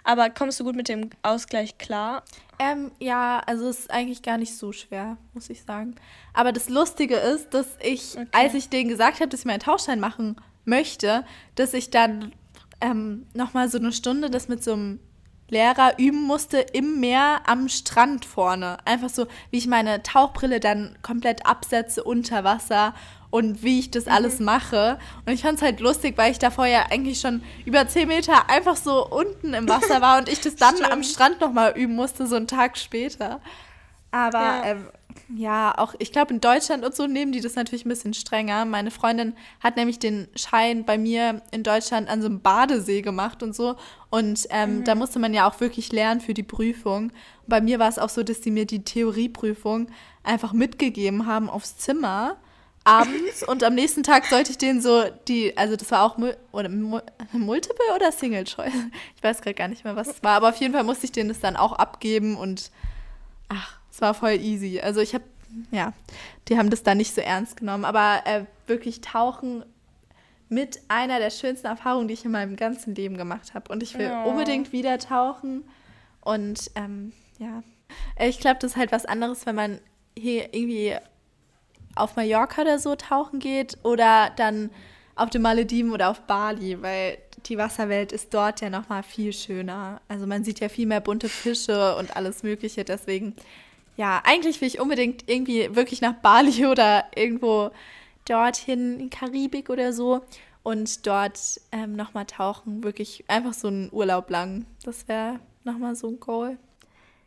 aber kommst du gut mit dem Ausgleich klar? Ähm, ja, also es ist eigentlich gar nicht so schwer, muss ich sagen. Aber das Lustige ist, dass ich, okay. als ich denen gesagt habe, dass ich meinen Tauschschein machen möchte, dass ich dann ähm, nochmal so eine Stunde das mit so einem Lehrer üben musste im Meer am Strand vorne. Einfach so, wie ich meine Tauchbrille dann komplett absetze unter Wasser und wie ich das mhm. alles mache. Und ich fand es halt lustig, weil ich davor ja eigentlich schon über 10 Meter einfach so unten im Wasser war und ich das dann am Strand nochmal üben musste, so einen Tag später. Aber ja, ähm, ja auch, ich glaube, in Deutschland und so nehmen die das natürlich ein bisschen strenger. Meine Freundin hat nämlich den Schein bei mir in Deutschland an so einem Badesee gemacht und so. Und ähm, mhm. da musste man ja auch wirklich lernen für die Prüfung. Und bei mir war es auch so, dass die mir die Theorieprüfung einfach mitgegeben haben aufs Zimmer abends und am nächsten Tag sollte ich denen so die, also das war auch oder Multiple oder Single Choice. Ich weiß gerade gar nicht mehr, was es war, aber auf jeden Fall musste ich denen das dann auch abgeben und ach, es war voll easy. Also ich habe, ja, die haben das da nicht so ernst genommen, aber äh, wirklich tauchen mit einer der schönsten Erfahrungen, die ich in meinem ganzen Leben gemacht habe. Und ich will ja. unbedingt wieder tauchen. Und ähm, ja, ich glaube, das ist halt was anderes, wenn man hier irgendwie auf Mallorca oder so tauchen geht oder dann auf den Malediven oder auf Bali, weil die Wasserwelt ist dort ja noch mal viel schöner. Also man sieht ja viel mehr bunte Fische und alles Mögliche. Deswegen, ja, eigentlich will ich unbedingt irgendwie wirklich nach Bali oder irgendwo dorthin in Karibik oder so und dort ähm, noch mal tauchen. Wirklich einfach so einen Urlaub lang. Das wäre noch mal so ein Goal.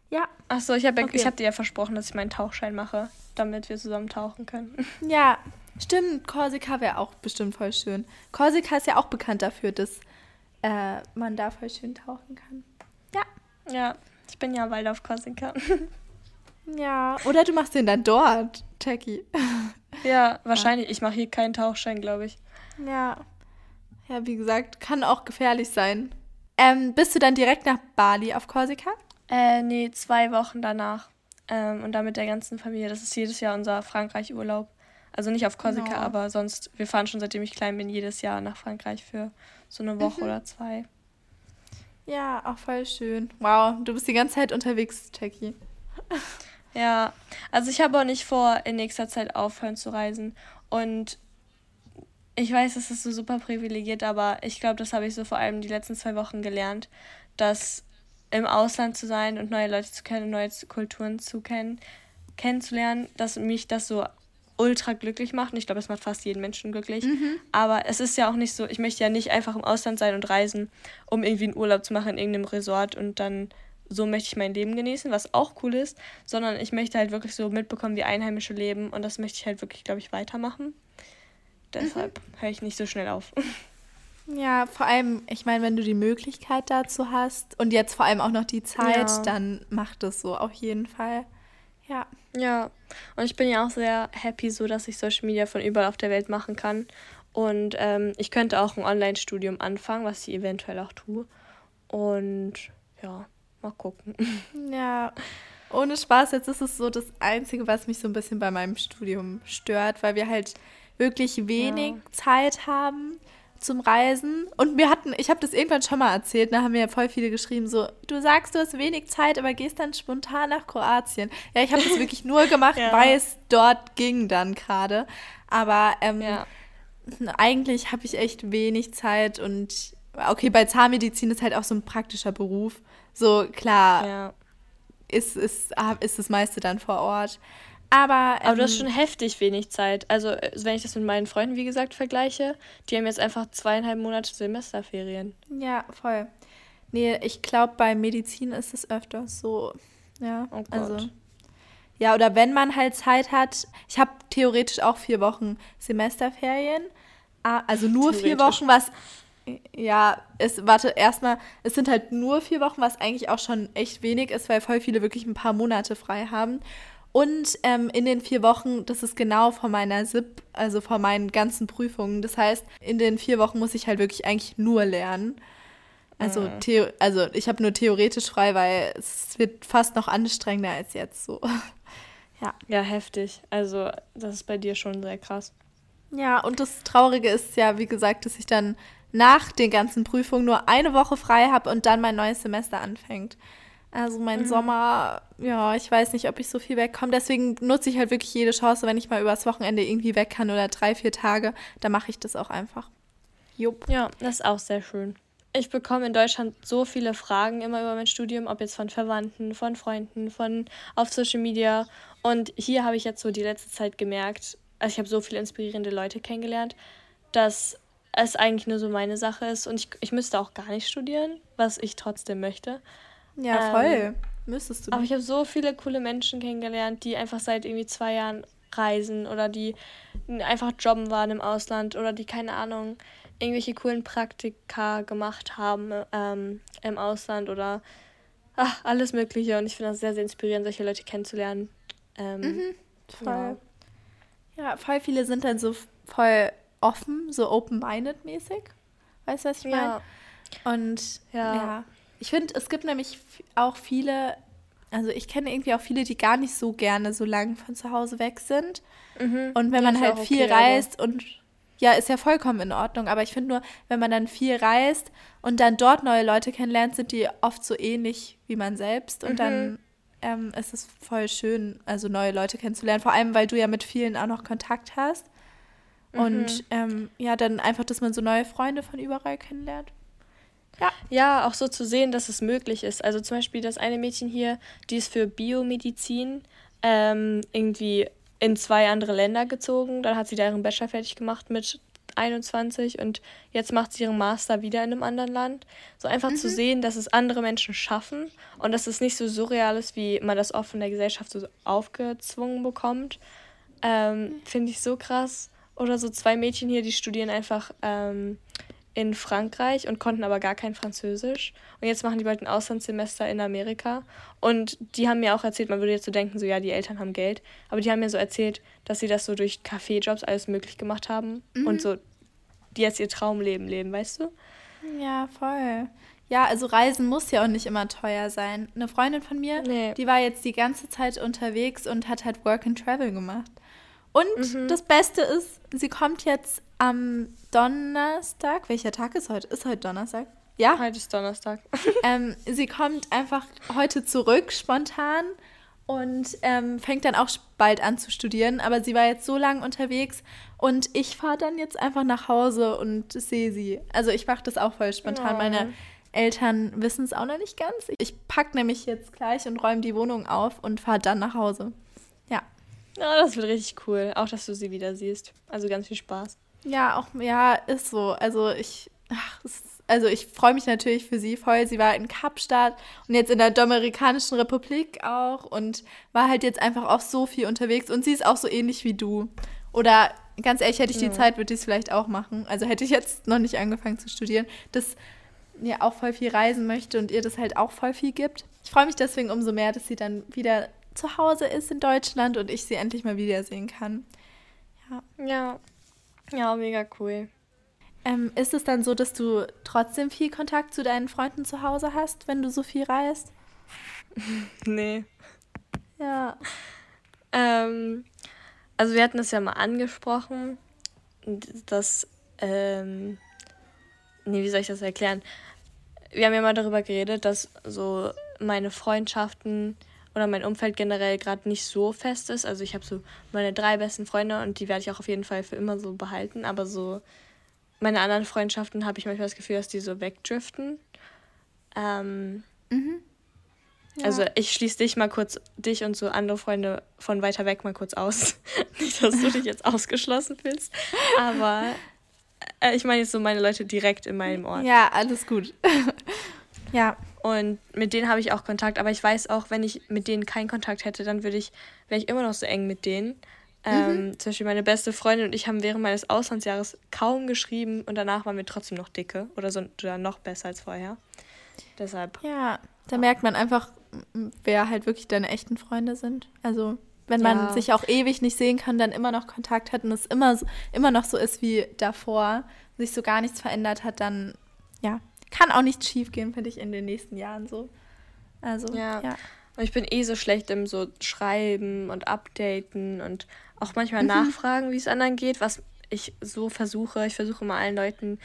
Ja. Achso, ich habe okay. hab dir ja versprochen, dass ich meinen Tauchschein mache damit wir zusammen tauchen können. Ja, stimmt. Korsika wäre auch bestimmt voll schön. Korsika ist ja auch bekannt dafür, dass äh, man da voll schön tauchen kann. Ja. Ja, ich bin ja bald auf Korsika. ja, oder du machst den dann dort, Jackie. Ja, wahrscheinlich. Ich mache hier keinen Tauchschein, glaube ich. Ja. Ja, wie gesagt, kann auch gefährlich sein. Ähm, bist du dann direkt nach Bali auf Korsika? Äh, nee, zwei Wochen danach. Ähm, und dann mit der ganzen Familie. Das ist jedes Jahr unser Frankreich-Urlaub. Also nicht auf Korsika, no. aber sonst, wir fahren schon seitdem ich klein bin, jedes Jahr nach Frankreich für so eine Woche mhm. oder zwei. Ja, auch voll schön. Wow, du bist die ganze Zeit unterwegs, Jackie. Ja, also ich habe auch nicht vor, in nächster Zeit aufhören zu reisen. Und ich weiß, das ist so super privilegiert, aber ich glaube, das habe ich so vor allem die letzten zwei Wochen gelernt, dass im Ausland zu sein und neue Leute zu kennen, neue Kulturen zu kennen, kennenzulernen, dass mich das so ultra glücklich macht. Und ich glaube, es macht fast jeden Menschen glücklich. Mhm. Aber es ist ja auch nicht so, ich möchte ja nicht einfach im Ausland sein und reisen, um irgendwie einen Urlaub zu machen in irgendeinem Resort und dann so möchte ich mein Leben genießen, was auch cool ist, sondern ich möchte halt wirklich so mitbekommen, wie Einheimische leben und das möchte ich halt wirklich, glaube ich, weitermachen. Deshalb mhm. höre ich nicht so schnell auf. Ja, vor allem, ich meine, wenn du die Möglichkeit dazu hast und jetzt vor allem auch noch die Zeit, ja. dann mach das so auf jeden Fall. Ja. Ja, und ich bin ja auch sehr happy, so dass ich Social Media von überall auf der Welt machen kann. Und ähm, ich könnte auch ein Online-Studium anfangen, was ich eventuell auch tue. Und ja, mal gucken. Ja, ohne Spaß, jetzt ist es so das Einzige, was mich so ein bisschen bei meinem Studium stört, weil wir halt wirklich wenig ja. Zeit haben zum Reisen. Und wir hatten, ich habe das irgendwann schon mal erzählt, da haben mir ja voll viele geschrieben, so, du sagst, du hast wenig Zeit, aber gehst dann spontan nach Kroatien. Ja, ich habe das wirklich nur gemacht, ja. weil es dort ging dann gerade. Aber ähm, ja. eigentlich habe ich echt wenig Zeit und okay, bei Zahnmedizin ist halt auch so ein praktischer Beruf. So, klar, ja. ist, ist, ist das meiste dann vor Ort. Aber, ähm, Aber du hast ähm, schon heftig wenig Zeit. Also, äh, wenn ich das mit meinen Freunden, wie gesagt, vergleiche, die haben jetzt einfach zweieinhalb Monate Semesterferien. Ja, voll. Nee, ich glaube, bei Medizin ist es öfters so. Ja, oh also. Ja, oder wenn man halt Zeit hat. Ich habe theoretisch auch vier Wochen Semesterferien. Also nur vier Wochen, was. Ja, es, warte, erstmal, es sind halt nur vier Wochen, was eigentlich auch schon echt wenig ist, weil voll viele wirklich ein paar Monate frei haben. Und ähm, in den vier Wochen, das ist genau vor meiner SIP, also vor meinen ganzen Prüfungen. Das heißt, in den vier Wochen muss ich halt wirklich eigentlich nur lernen. Also, mhm. also ich habe nur theoretisch frei, weil es wird fast noch anstrengender als jetzt so. ja. Ja, heftig. Also, das ist bei dir schon sehr krass. Ja, und das Traurige ist ja, wie gesagt, dass ich dann nach den ganzen Prüfungen nur eine Woche frei habe und dann mein neues Semester anfängt. Also mein mhm. Sommer, ja, ich weiß nicht, ob ich so viel wegkomme. Deswegen nutze ich halt wirklich jede Chance, wenn ich mal übers Wochenende irgendwie weg kann oder drei, vier Tage, dann mache ich das auch einfach. Jupp. Ja, das ist auch sehr schön. Ich bekomme in Deutschland so viele Fragen immer über mein Studium, ob jetzt von Verwandten, von Freunden, von auf Social Media. Und hier habe ich jetzt so die letzte Zeit gemerkt, also ich habe so viele inspirierende Leute kennengelernt, dass es eigentlich nur so meine Sache ist und ich, ich müsste auch gar nicht studieren, was ich trotzdem möchte. Ja, voll. Ähm, Müsstest du. Aber ich habe so viele coole Menschen kennengelernt, die einfach seit irgendwie zwei Jahren reisen oder die einfach jobben waren im Ausland oder die, keine Ahnung, irgendwelche coolen Praktika gemacht haben ähm, im Ausland oder ach, alles Mögliche. Und ich finde das sehr, sehr inspirierend, solche Leute kennenzulernen. Ähm, mhm, voll. Ja. ja, voll viele sind dann so voll offen, so open-minded mäßig. Weißt du, was ich meine? Ja. Und ja. ja. Ich finde, es gibt nämlich auch viele, also ich kenne irgendwie auch viele, die gar nicht so gerne so lange von zu Hause weg sind. Mhm. Und wenn man halt viel okay, reist und ja, ist ja vollkommen in Ordnung. Aber ich finde nur, wenn man dann viel reist und dann dort neue Leute kennenlernt, sind die oft so ähnlich wie man selbst. Und mhm. dann ähm, ist es voll schön, also neue Leute kennenzulernen. Vor allem, weil du ja mit vielen auch noch Kontakt hast. Mhm. Und ähm, ja, dann einfach, dass man so neue Freunde von überall kennenlernt. Ja. ja, auch so zu sehen, dass es möglich ist. Also zum Beispiel das eine Mädchen hier, die ist für Biomedizin ähm, irgendwie in zwei andere Länder gezogen. Dann hat sie da ihren Bachelor fertig gemacht mit 21 und jetzt macht sie ihren Master wieder in einem anderen Land. So einfach mhm. zu sehen, dass es andere Menschen schaffen und dass es nicht so surreal ist, wie man das oft von der Gesellschaft so aufgezwungen bekommt, ähm, mhm. finde ich so krass. Oder so zwei Mädchen hier, die studieren einfach ähm, in Frankreich und konnten aber gar kein Französisch. Und jetzt machen die bald ein Auslandssemester in Amerika. Und die haben mir auch erzählt, man würde jetzt so denken, so ja, die Eltern haben Geld. Aber die haben mir so erzählt, dass sie das so durch Kaffeejobs alles möglich gemacht haben. Mhm. Und so, die jetzt ihr Traumleben leben, weißt du? Ja, voll. Ja, also Reisen muss ja auch nicht immer teuer sein. Eine Freundin von mir, nee. die war jetzt die ganze Zeit unterwegs und hat halt Work and Travel gemacht. Und mhm. das Beste ist, sie kommt jetzt am Donnerstag. Welcher Tag ist heute? Ist heute Donnerstag? Ja. Heute ist Donnerstag. ähm, sie kommt einfach heute zurück, spontan, und ähm, fängt dann auch bald an zu studieren. Aber sie war jetzt so lange unterwegs und ich fahre dann jetzt einfach nach Hause und sehe sie. Also ich mache das auch voll spontan. Oh. Meine Eltern wissen es auch noch nicht ganz. Ich packe nämlich jetzt gleich und räume die Wohnung auf und fahre dann nach Hause. Ja, das wird richtig cool. Auch, dass du sie wieder siehst. Also ganz viel Spaß. Ja, auch, ja, ist so. Also ich, ach, ist, also ich freue mich natürlich für sie voll. Sie war in Kapstadt und jetzt in der Dominikanischen Republik auch und war halt jetzt einfach auch so viel unterwegs und sie ist auch so ähnlich wie du. Oder ganz ehrlich, hätte ich die ja. Zeit, würde ich es vielleicht auch machen. Also hätte ich jetzt noch nicht angefangen zu studieren, dass ja auch voll viel reisen möchte und ihr das halt auch voll viel gibt. Ich freue mich deswegen umso mehr, dass sie dann wieder zu Hause ist in Deutschland und ich sie endlich mal wiedersehen kann. Ja. Ja, ja mega cool. Ähm, ist es dann so, dass du trotzdem viel Kontakt zu deinen Freunden zu Hause hast, wenn du so viel reist? nee. Ja. Ähm, also wir hatten es ja mal angesprochen, dass, ähm, nee, wie soll ich das erklären? Wir haben ja mal darüber geredet, dass so meine Freundschaften oder mein Umfeld generell gerade nicht so fest ist. Also ich habe so meine drei besten Freunde und die werde ich auch auf jeden Fall für immer so behalten. Aber so meine anderen Freundschaften habe ich manchmal das Gefühl, dass die so wegdriften. Ähm, mhm. ja. Also ich schließe dich mal kurz, dich und so andere Freunde von weiter weg mal kurz aus. nicht, dass du dich jetzt ausgeschlossen fühlst. Aber äh, ich meine jetzt so meine Leute direkt in meinem Ort. Ja, alles gut. ja. Und mit denen habe ich auch Kontakt, aber ich weiß auch, wenn ich mit denen keinen Kontakt hätte, dann würde ich, wäre ich immer noch so eng mit denen. Ähm, mhm. Zum Beispiel meine beste Freundin und ich haben während meines Auslandsjahres kaum geschrieben und danach waren wir trotzdem noch dicke oder, so, oder noch besser als vorher. Deshalb. Ja, da merkt man einfach, wer halt wirklich deine echten Freunde sind. Also wenn man ja. sich auch ewig nicht sehen kann, dann immer noch Kontakt hat und es immer, immer noch so ist wie davor, sich so gar nichts verändert hat, dann ja, kann auch nichts schief gehen, finde ich, in den nächsten Jahren so. Also, ja. ja. Und ich bin eh so schlecht im so Schreiben und Updaten und auch manchmal mhm. nachfragen, wie es anderen geht, was ich so versuche, ich versuche mal allen Leuten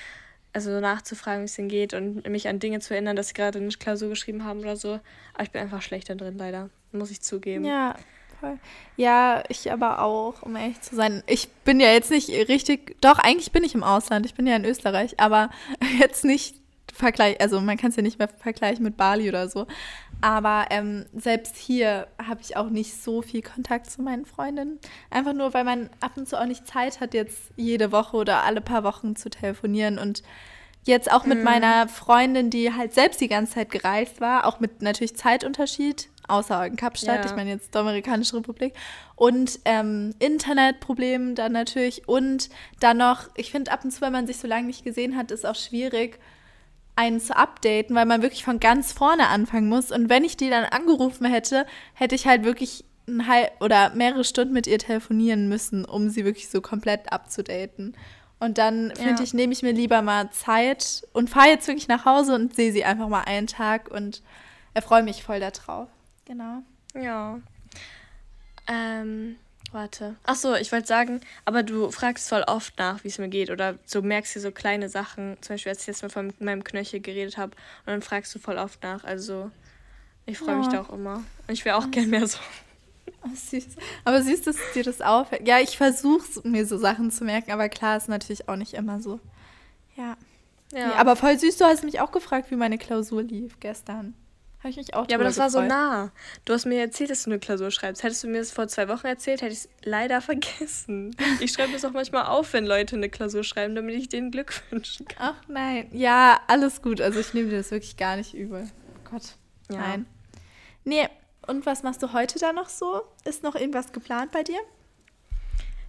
also nachzufragen, wie es ihnen geht und mich an Dinge zu erinnern, dass sie gerade eine Klausur geschrieben haben oder so. Aber ich bin einfach schlechter drin, leider. Muss ich zugeben. Ja, voll. Ja, ich aber auch, um ehrlich zu sein. Ich bin ja jetzt nicht richtig, doch, eigentlich bin ich im Ausland. Ich bin ja in Österreich, aber jetzt nicht vergleich, also man kann es ja nicht mehr vergleichen mit Bali oder so. Aber ähm, selbst hier habe ich auch nicht so viel Kontakt zu meinen Freundinnen. Einfach nur, weil man ab und zu auch nicht Zeit hat, jetzt jede Woche oder alle paar Wochen zu telefonieren. Und jetzt auch mit mhm. meiner Freundin, die halt selbst die ganze Zeit gereist war, auch mit natürlich Zeitunterschied, außer in Kapstadt, ja. ich meine jetzt Dominikanische Republik, und ähm, Internetproblemen dann natürlich. Und dann noch, ich finde ab und zu, wenn man sich so lange nicht gesehen hat, ist auch schwierig, einen zu updaten, weil man wirklich von ganz vorne anfangen muss. Und wenn ich die dann angerufen hätte, hätte ich halt wirklich ein halb oder mehrere Stunden mit ihr telefonieren müssen, um sie wirklich so komplett abzudaten. Und dann ja. finde ich, nehme ich mir lieber mal Zeit und fahre jetzt wirklich nach Hause und sehe sie einfach mal einen Tag und erfreue mich voll darauf. Genau. Ja. Ähm, Warte. Ach so, ich wollte sagen, aber du fragst voll oft nach, wie es mir geht. Oder so merkst du so kleine Sachen. Zum Beispiel, als ich jetzt mal von meinem Knöchel geredet habe. Und dann fragst du voll oft nach. Also, ich freue ja. mich da auch immer. Und ich wäre auch gern mehr so. Oh, süß. Aber du, dass dir das auffällt? Ja, ich versuche mir so Sachen zu merken, aber klar ist natürlich auch nicht immer so. Ja. ja. Nee, aber voll süß, du hast mich auch gefragt, wie meine Klausur lief gestern. Habe ich mich auch Ja, aber das gefreut. war so nah. Du hast mir erzählt, dass du eine Klausur schreibst. Hättest du mir das vor zwei Wochen erzählt, hätte ich es leider vergessen. Ich schreibe das auch manchmal auf, wenn Leute eine Klausur schreiben, damit ich denen Glück wünschen kann. Ach nein. Ja, alles gut. Also ich nehme dir das wirklich gar nicht übel. Oh Gott. Ja. Nein. Nee, und was machst du heute da noch so? Ist noch irgendwas geplant bei dir?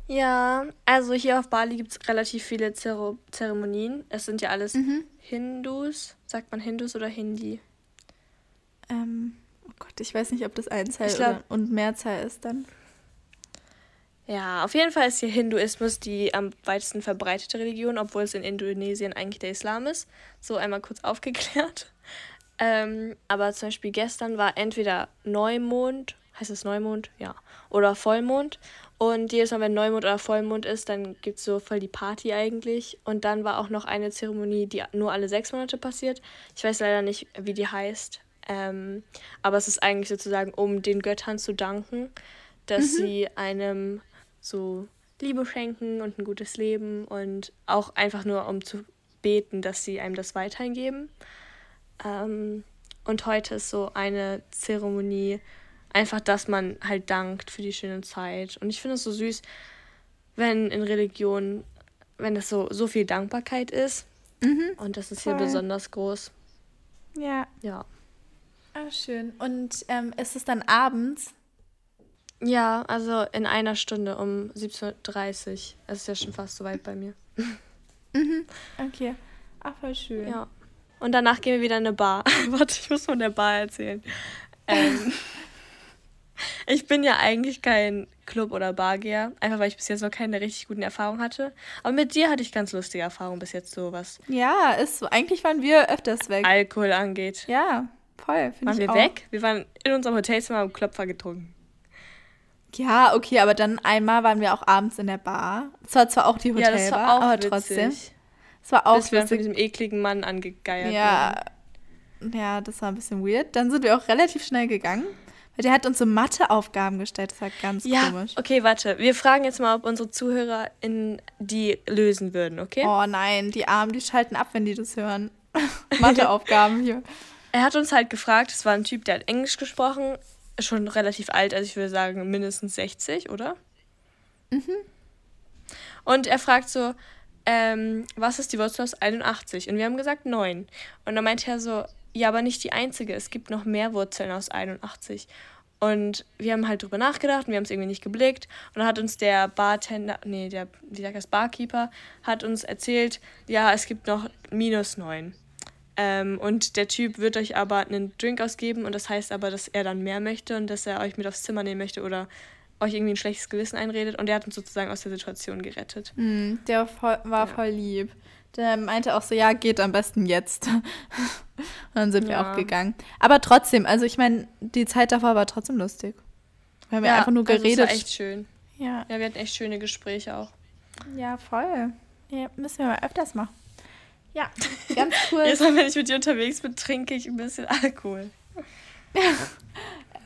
Ja, also hier auf Bali gibt es relativ viele Zero Zeremonien. Es sind ja alles mhm. Hindus. Sagt man Hindus oder Hindi? Ähm, oh Gott, ich weiß nicht, ob das Einzahl glaub, und Mehrzahl ist dann. Ja, auf jeden Fall ist hier Hinduismus die am weitesten verbreitete Religion, obwohl es in Indonesien eigentlich der Islam ist. So einmal kurz aufgeklärt. Ähm, aber zum Beispiel gestern war entweder Neumond, heißt es Neumond? Ja. Oder Vollmond. Und jedes Mal, wenn Neumond oder Vollmond ist, dann gibt es so voll die Party eigentlich. Und dann war auch noch eine Zeremonie, die nur alle sechs Monate passiert. Ich weiß leider nicht, wie die heißt. Ähm, aber es ist eigentlich sozusagen, um den Göttern zu danken, dass mhm. sie einem so Liebe schenken und ein gutes Leben und auch einfach nur um zu beten, dass sie einem das weiterhin geben. Ähm, und heute ist so eine Zeremonie, einfach, dass man halt dankt für die schöne Zeit. Und ich finde es so süß, wenn in Religion, wenn es so, so viel Dankbarkeit ist. Mhm. Und das ist Voll. hier besonders groß. Ja. Ja. Ah, schön. Und ähm, ist es dann abends? Ja, also in einer Stunde um 17.30 Uhr. Es ist ja schon fast so weit bei mir. mhm. Okay. Ach, voll schön. Ja. Und danach gehen wir wieder in eine Bar. Warte, ich muss von der Bar erzählen. Ähm, ich bin ja eigentlich kein Club- oder Bargeher, einfach weil ich bis jetzt noch keine richtig guten Erfahrungen hatte. Aber mit dir hatte ich ganz lustige Erfahrungen bis jetzt sowas. Ja, ist so. Eigentlich waren wir öfters weg. Alkohol angeht. Ja. Voll, ich wir auch. weg? Wir waren in unserem Hotelzimmer am Klopfer getrunken. Ja, okay, aber dann einmal waren wir auch abends in der Bar. Es war zwar auch die Hotelbar, ja, das war auch aber witzig. trotzdem. Es war auch Bis wir von diesem ekligen Mann angegeiert Ja, ja, das war ein bisschen weird. Dann sind wir auch relativ schnell gegangen. Weil der hat uns so Matheaufgaben gestellt. Das war ganz ja, komisch. Okay, warte. Wir fragen jetzt mal, ob unsere Zuhörer in die lösen würden, okay? Oh nein, die Armen, die schalten ab, wenn die das hören. Matheaufgaben hier er hat uns halt gefragt, es war ein Typ, der hat Englisch gesprochen, schon relativ alt, also ich würde sagen mindestens 60, oder? Mhm. Und er fragt so, ähm, was ist die Wurzel aus 81? Und wir haben gesagt 9. Und dann meinte er so, ja, aber nicht die einzige, es gibt noch mehr Wurzeln aus 81. Und wir haben halt drüber nachgedacht und wir haben es irgendwie nicht geblickt. Und dann hat uns der Bartender, nee, der, wie sagt das, Barkeeper, hat uns erzählt, ja, es gibt noch minus 9. Ähm, und der Typ wird euch aber einen Drink ausgeben und das heißt aber, dass er dann mehr möchte und dass er euch mit aufs Zimmer nehmen möchte oder euch irgendwie ein schlechtes Gewissen einredet und der hat uns sozusagen aus der Situation gerettet. Mm, der voll, war ja. voll lieb. Der meinte auch so, ja, geht am besten jetzt. und dann sind ja. wir auch gegangen. Aber trotzdem, also ich meine, die Zeit davor war trotzdem lustig. Wir haben ja, ja einfach nur geredet. Also das war echt schön. Ja. Ja, wir hatten echt schöne Gespräche auch. Ja, voll. Ja, müssen wir mal öfters machen. Ja, ganz cool. Jetzt, wenn ich mit dir unterwegs bin, trinke ich ein bisschen Alkohol.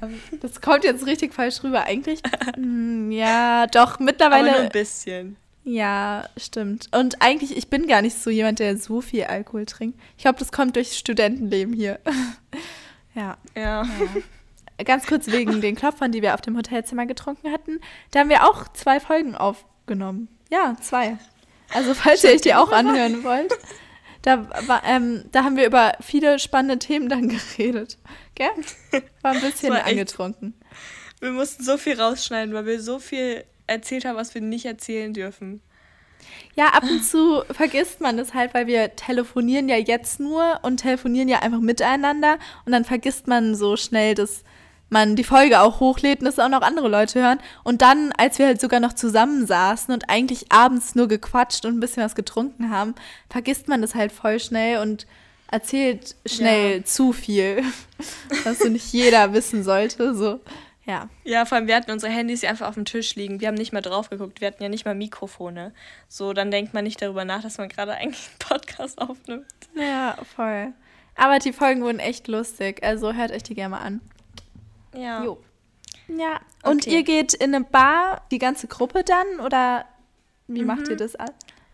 Ähm, das kommt jetzt richtig falsch rüber. Eigentlich, mm, ja, doch, mittlerweile. Aber nur ein bisschen. Ja, stimmt. Und eigentlich, ich bin gar nicht so jemand, der so viel Alkohol trinkt. Ich glaube, das kommt durchs Studentenleben hier. ja. Ja. ja. Ganz kurz wegen den Klopfern, die wir auf dem Hotelzimmer getrunken hatten. Da haben wir auch zwei Folgen aufgenommen. Ja, zwei. Also, falls ihr euch die auch anhören wollt. Da, war, ähm, da haben wir über viele spannende Themen dann geredet. Gell? War ein bisschen war angetrunken. Wir mussten so viel rausschneiden, weil wir so viel erzählt haben, was wir nicht erzählen dürfen. Ja, ab und zu vergisst man das halt, weil wir telefonieren ja jetzt nur und telefonieren ja einfach miteinander und dann vergisst man so schnell, dass man die Folge auch hochlädt und dass auch noch andere Leute hören. Und dann, als wir halt sogar noch zusammensaßen und eigentlich abends nur gequatscht und ein bisschen was getrunken haben, vergisst man das halt voll schnell und erzählt schnell ja. zu viel, was so nicht jeder wissen sollte. So. Ja. Ja, vor allem wir hatten unsere Handys einfach auf dem Tisch liegen. Wir haben nicht mal drauf geguckt. Wir hatten ja nicht mal Mikrofone. So, dann denkt man nicht darüber nach, dass man gerade eigentlich einen Podcast aufnimmt. Ja, voll. Aber die Folgen wurden echt lustig. Also hört euch die gerne mal an. Ja. Jo. Ja. Und okay. ihr geht in eine Bar, die ganze Gruppe dann? Oder wie mhm. macht ihr das?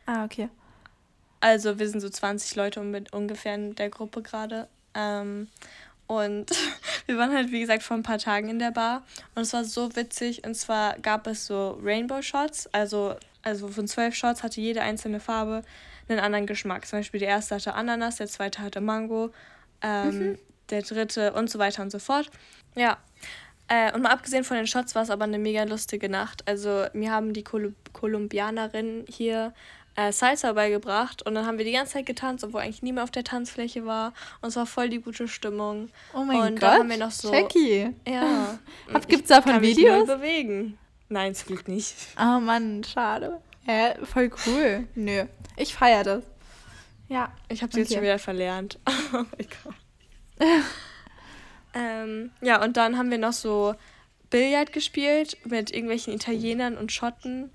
Ah, okay. Also wir sind so 20 Leute mit ungefähr in der Gruppe gerade. Ähm, und wir waren halt, wie gesagt, vor ein paar Tagen in der Bar. Und es war so witzig. Und zwar gab es so Rainbow Shots. Also, also von zwölf Shots hatte jede einzelne Farbe einen anderen Geschmack. Zum Beispiel der erste hatte Ananas, der zweite hatte Mango, ähm, mhm. der dritte und so weiter und so fort. Ja. Äh, und mal abgesehen von den Shots war es aber eine mega lustige Nacht. Also mir haben die Kol Kolumbianerinnen hier äh, Salsa beigebracht und dann haben wir die ganze Zeit getanzt, obwohl eigentlich niemand auf der Tanzfläche war und es war voll die gute Stimmung. Oh mein und Gott, dann haben wir noch so, Jackie. Ja. Gibt es davon kann Videos? Mich bewegen. Nein, es geht nicht. Oh Mann, schade. Ja, voll cool. Nö, ich feiere das. Ja. Ich habe sie okay. jetzt schon wieder verlernt. Oh mein Gott. ähm, ja, und dann haben wir noch so Billard gespielt mit irgendwelchen Italienern und Schotten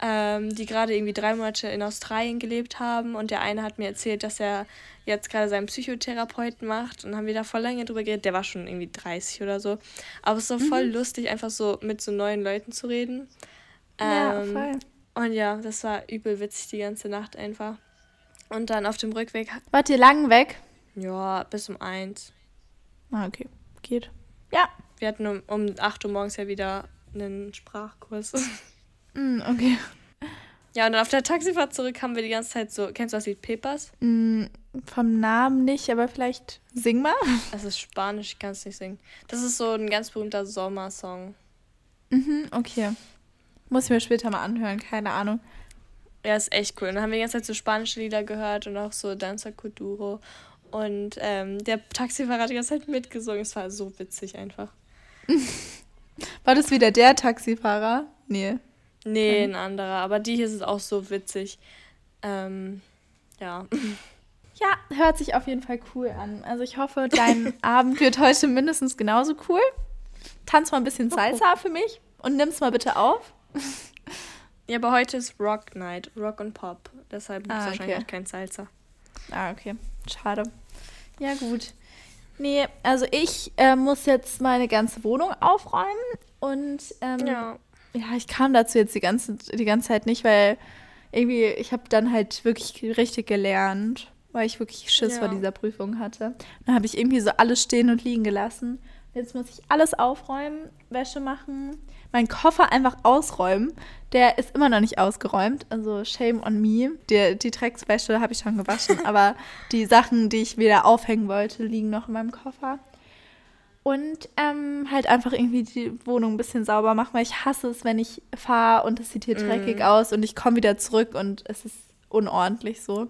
ähm, die gerade irgendwie drei Monate in Australien gelebt haben. Und der eine hat mir erzählt, dass er jetzt gerade seinen Psychotherapeuten macht. Und haben wir da voll lange drüber geredet. Der war schon irgendwie 30 oder so. Aber es ist so voll mhm. lustig, einfach so mit so neuen Leuten zu reden. Ja, ähm, voll. Und ja, das war übel witzig die ganze Nacht einfach. Und dann auf dem Rückweg. Wart ihr lang weg? Ja, bis um eins. Ah, okay. Geht. Ja. Wir hatten um, um 8 Uhr morgens ja wieder einen Sprachkurs. Mm, okay. Ja, und dann auf der Taxifahrt zurück haben wir die ganze Zeit so, kennst du das Lied Pepas? Mm, vom Namen nicht, aber vielleicht sing mal. Das ist Spanisch, ich kann es nicht singen. Das ist so ein ganz berühmter Sommersong. Mhm, okay. Muss ich mir später mal anhören, keine Ahnung. Ja, ist echt cool. Und dann haben wir die ganze Zeit so spanische Lieder gehört und auch so Danza Kuduro. Und ähm, der Taxifahrer hat die ganze Zeit mitgesungen. Es war so witzig einfach. War das wieder der Taxifahrer? Nee. Nee, ein anderer. Aber die hier sind auch so witzig. Ähm, ja. Ja, hört sich auf jeden Fall cool an. Also ich hoffe, dein Abend wird heute mindestens genauso cool. Tanz mal ein bisschen Salsa für mich und nimm's mal bitte auf. Ja, aber heute ist Rock Night, Rock und Pop. Deshalb gibt es ah, wahrscheinlich okay. kein Salsa. Ah, okay. Schade. Ja, gut. Nee, also ich äh, muss jetzt meine ganze Wohnung aufräumen und ähm, ja ja, ich kam dazu jetzt die ganze, die ganze Zeit nicht, weil irgendwie, ich habe dann halt wirklich richtig gelernt, weil ich wirklich Schiss ja. vor dieser Prüfung hatte. Dann habe ich irgendwie so alles stehen und liegen gelassen. Jetzt muss ich alles aufräumen, Wäsche machen, meinen Koffer einfach ausräumen. Der ist immer noch nicht ausgeräumt, also shame on me. Die, die Dreckswäsche habe ich schon gewaschen, aber die Sachen, die ich wieder aufhängen wollte, liegen noch in meinem Koffer. Und ähm, halt einfach irgendwie die Wohnung ein bisschen sauber machen, weil ich hasse es, wenn ich fahre und es sieht hier mm. dreckig aus und ich komme wieder zurück und es ist unordentlich so.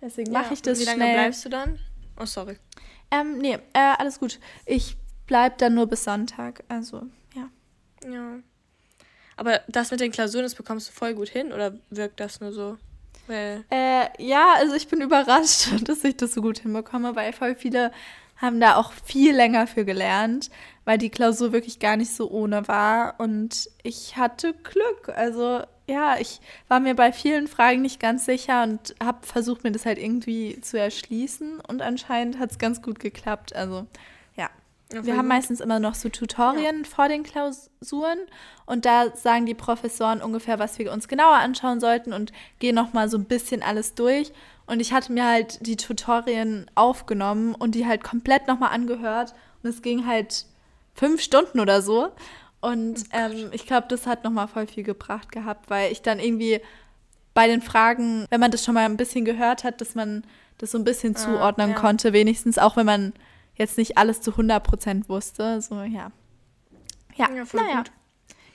Deswegen ja, mache ich das schnell. Wie lange bleibst du dann? Oh, sorry. Ähm, nee, äh, alles gut. Ich bleib dann nur bis Sonntag, also ja. Ja. Aber das mit den Klausuren, das bekommst du voll gut hin oder wirkt das nur so? Weil äh, ja, also ich bin überrascht, dass ich das so gut hinbekomme, weil voll viele haben da auch viel länger für gelernt, weil die Klausur wirklich gar nicht so ohne war. Und ich hatte Glück. Also ja, ich war mir bei vielen Fragen nicht ganz sicher und habe versucht, mir das halt irgendwie zu erschließen. Und anscheinend hat es ganz gut geklappt. Also, ja Wir haben meistens immer noch so Tutorien ja. vor den Klausuren. Und da sagen die Professoren ungefähr, was wir uns genauer anschauen sollten und gehen nochmal so ein bisschen alles durch. Und ich hatte mir halt die Tutorien aufgenommen und die halt komplett nochmal angehört. Und es ging halt fünf Stunden oder so. Und oh ähm, ich glaube, das hat nochmal voll viel gebracht gehabt, weil ich dann irgendwie bei den Fragen, wenn man das schon mal ein bisschen gehört hat, dass man das so ein bisschen ah, zuordnen ja. konnte, wenigstens auch wenn man jetzt nicht alles zu 100% wusste. So, ja. Ja, ja voll naja. gut.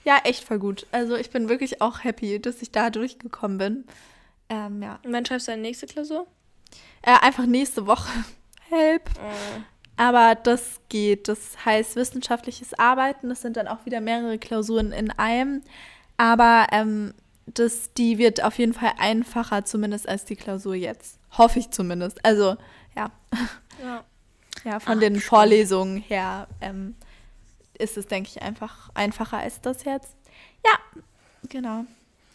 Ja, echt voll gut. Also ich bin wirklich auch happy, dass ich da durchgekommen bin. Ähm, ja. Und wann schreibst du deine nächste Klausur? Äh, einfach nächste Woche. Help. Oh. Aber das geht. Das heißt wissenschaftliches Arbeiten. Das sind dann auch wieder mehrere Klausuren in einem. Aber ähm, das, die wird auf jeden Fall einfacher, zumindest als die Klausur jetzt. Hoffe ich zumindest. Also, ja. Ja, ja von Ach, den Vorlesungen her ähm, ist es, denke ich, einfach einfacher als das jetzt. Ja, genau.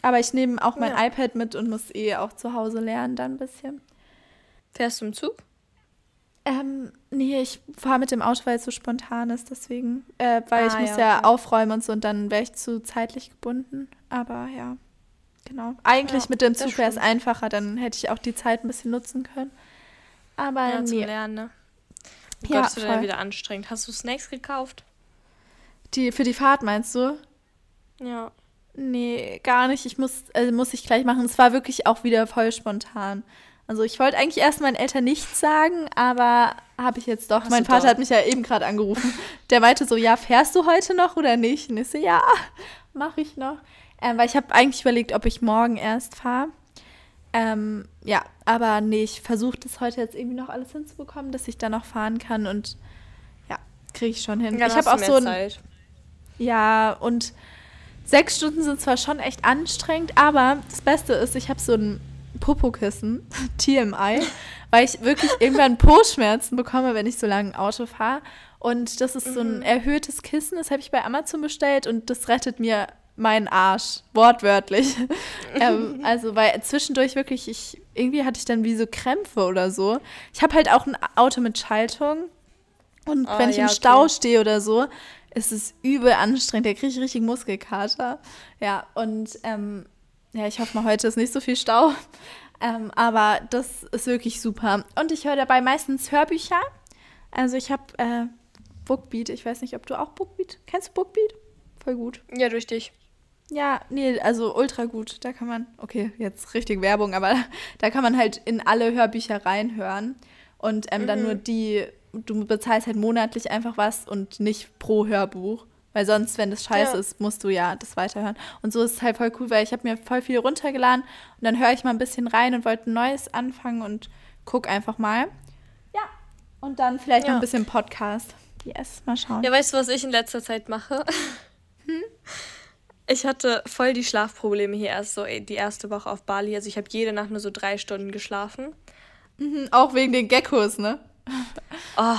Aber ich nehme auch mein ja. iPad mit und muss eh auch zu Hause lernen, dann ein bisschen. Fährst du im Zug? Ähm, nee, ich fahre mit dem Auto, weil es so spontan ist, deswegen. Äh, weil ah, ich muss ja, ja okay. aufräumen und so und dann wäre ich zu zeitlich gebunden. Aber ja, genau. Eigentlich ja, mit dem Zug wäre es einfacher, dann hätte ich auch die Zeit ein bisschen nutzen können. Aber ja, nee. zum Lernen, ne? Oh ja, Gott, ist dann wieder anstrengend. Hast du Snacks gekauft? Die, für die Fahrt meinst du? Ja. Nee, gar nicht. Ich muss, also muss ich gleich machen. Es war wirklich auch wieder voll spontan. Also ich wollte eigentlich erst meinen Eltern nichts sagen, aber habe ich jetzt doch. Hast mein Vater doch? hat mich ja eben gerade angerufen. Der meinte so, ja, fährst du heute noch oder nicht? Und ich so, ja, mache ich noch. Ähm, weil ich habe eigentlich überlegt, ob ich morgen erst fahre. Ähm, ja, aber nee, ich versuche das heute jetzt irgendwie noch alles hinzubekommen, dass ich da noch fahren kann und ja, kriege ich schon hin. Ja, ich habe auch so ein, Zeit. Ja, und sechs Stunden sind zwar schon echt anstrengend, aber das Beste ist, ich habe so ein Popokissen, TMI, weil ich wirklich irgendwann Po-Schmerzen bekomme, wenn ich so lange Auto fahre. Und das ist so ein mhm. erhöhtes Kissen, das habe ich bei Amazon bestellt und das rettet mir meinen Arsch, wortwörtlich. ähm, also, weil zwischendurch wirklich, ich, irgendwie hatte ich dann wie so Krämpfe oder so. Ich habe halt auch ein Auto mit Schaltung. Und oh, wenn ich ja, im Stau okay. stehe oder so, ist es übel anstrengend. Da kriege ich richtig Muskelkater. Ja, und ähm, ja, ich hoffe mal, heute ist nicht so viel Stau. Ähm, aber das ist wirklich super. Und ich höre dabei meistens Hörbücher. Also ich habe äh, Bookbeat. Ich weiß nicht, ob du auch Bookbeat. Kennst du Bookbeat? Voll gut. Ja, durch dich. Ja, nee, also ultra gut. Da kann man, okay, jetzt richtig Werbung, aber da kann man halt in alle Hörbücher reinhören. Und ähm, mhm. dann nur die, du bezahlst halt monatlich einfach was und nicht pro Hörbuch. Weil sonst, wenn das scheiße ja. ist, musst du ja das weiterhören. Und so ist es halt voll cool, weil ich habe mir voll viel runtergeladen und dann höre ich mal ein bisschen rein und wollte ein neues anfangen und guck einfach mal. Ja. Und dann vielleicht ja. noch ein bisschen Podcast. Yes, mal schauen. Ja, weißt du, was ich in letzter Zeit mache? Hm? Ich hatte voll die Schlafprobleme hier erst so die erste Woche auf Bali. Also ich habe jede Nacht nur so drei Stunden geschlafen. Mhm, auch wegen den Geckos, ne? Oh,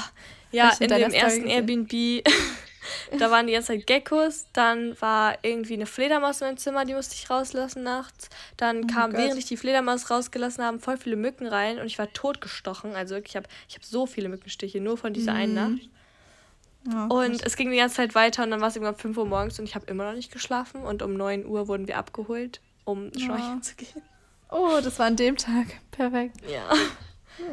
ja, in dem ersten Airbnb da waren die ganze Zeit Geckos, dann war irgendwie eine Fledermaus in meinem Zimmer, die musste ich rauslassen nachts. Dann oh kam, während ich die Fledermaus rausgelassen habe, voll viele Mücken rein und ich war totgestochen. Also ich habe ich hab so viele Mückenstiche, nur von dieser mhm. einen Nacht. Und es ging die ganze Zeit weiter und dann war es irgendwann 5 Uhr morgens und ich habe immer noch nicht geschlafen und um 9 Uhr wurden wir abgeholt, um schnorcheln oh. zu gehen. Oh, das war an dem Tag. Perfekt. Ja.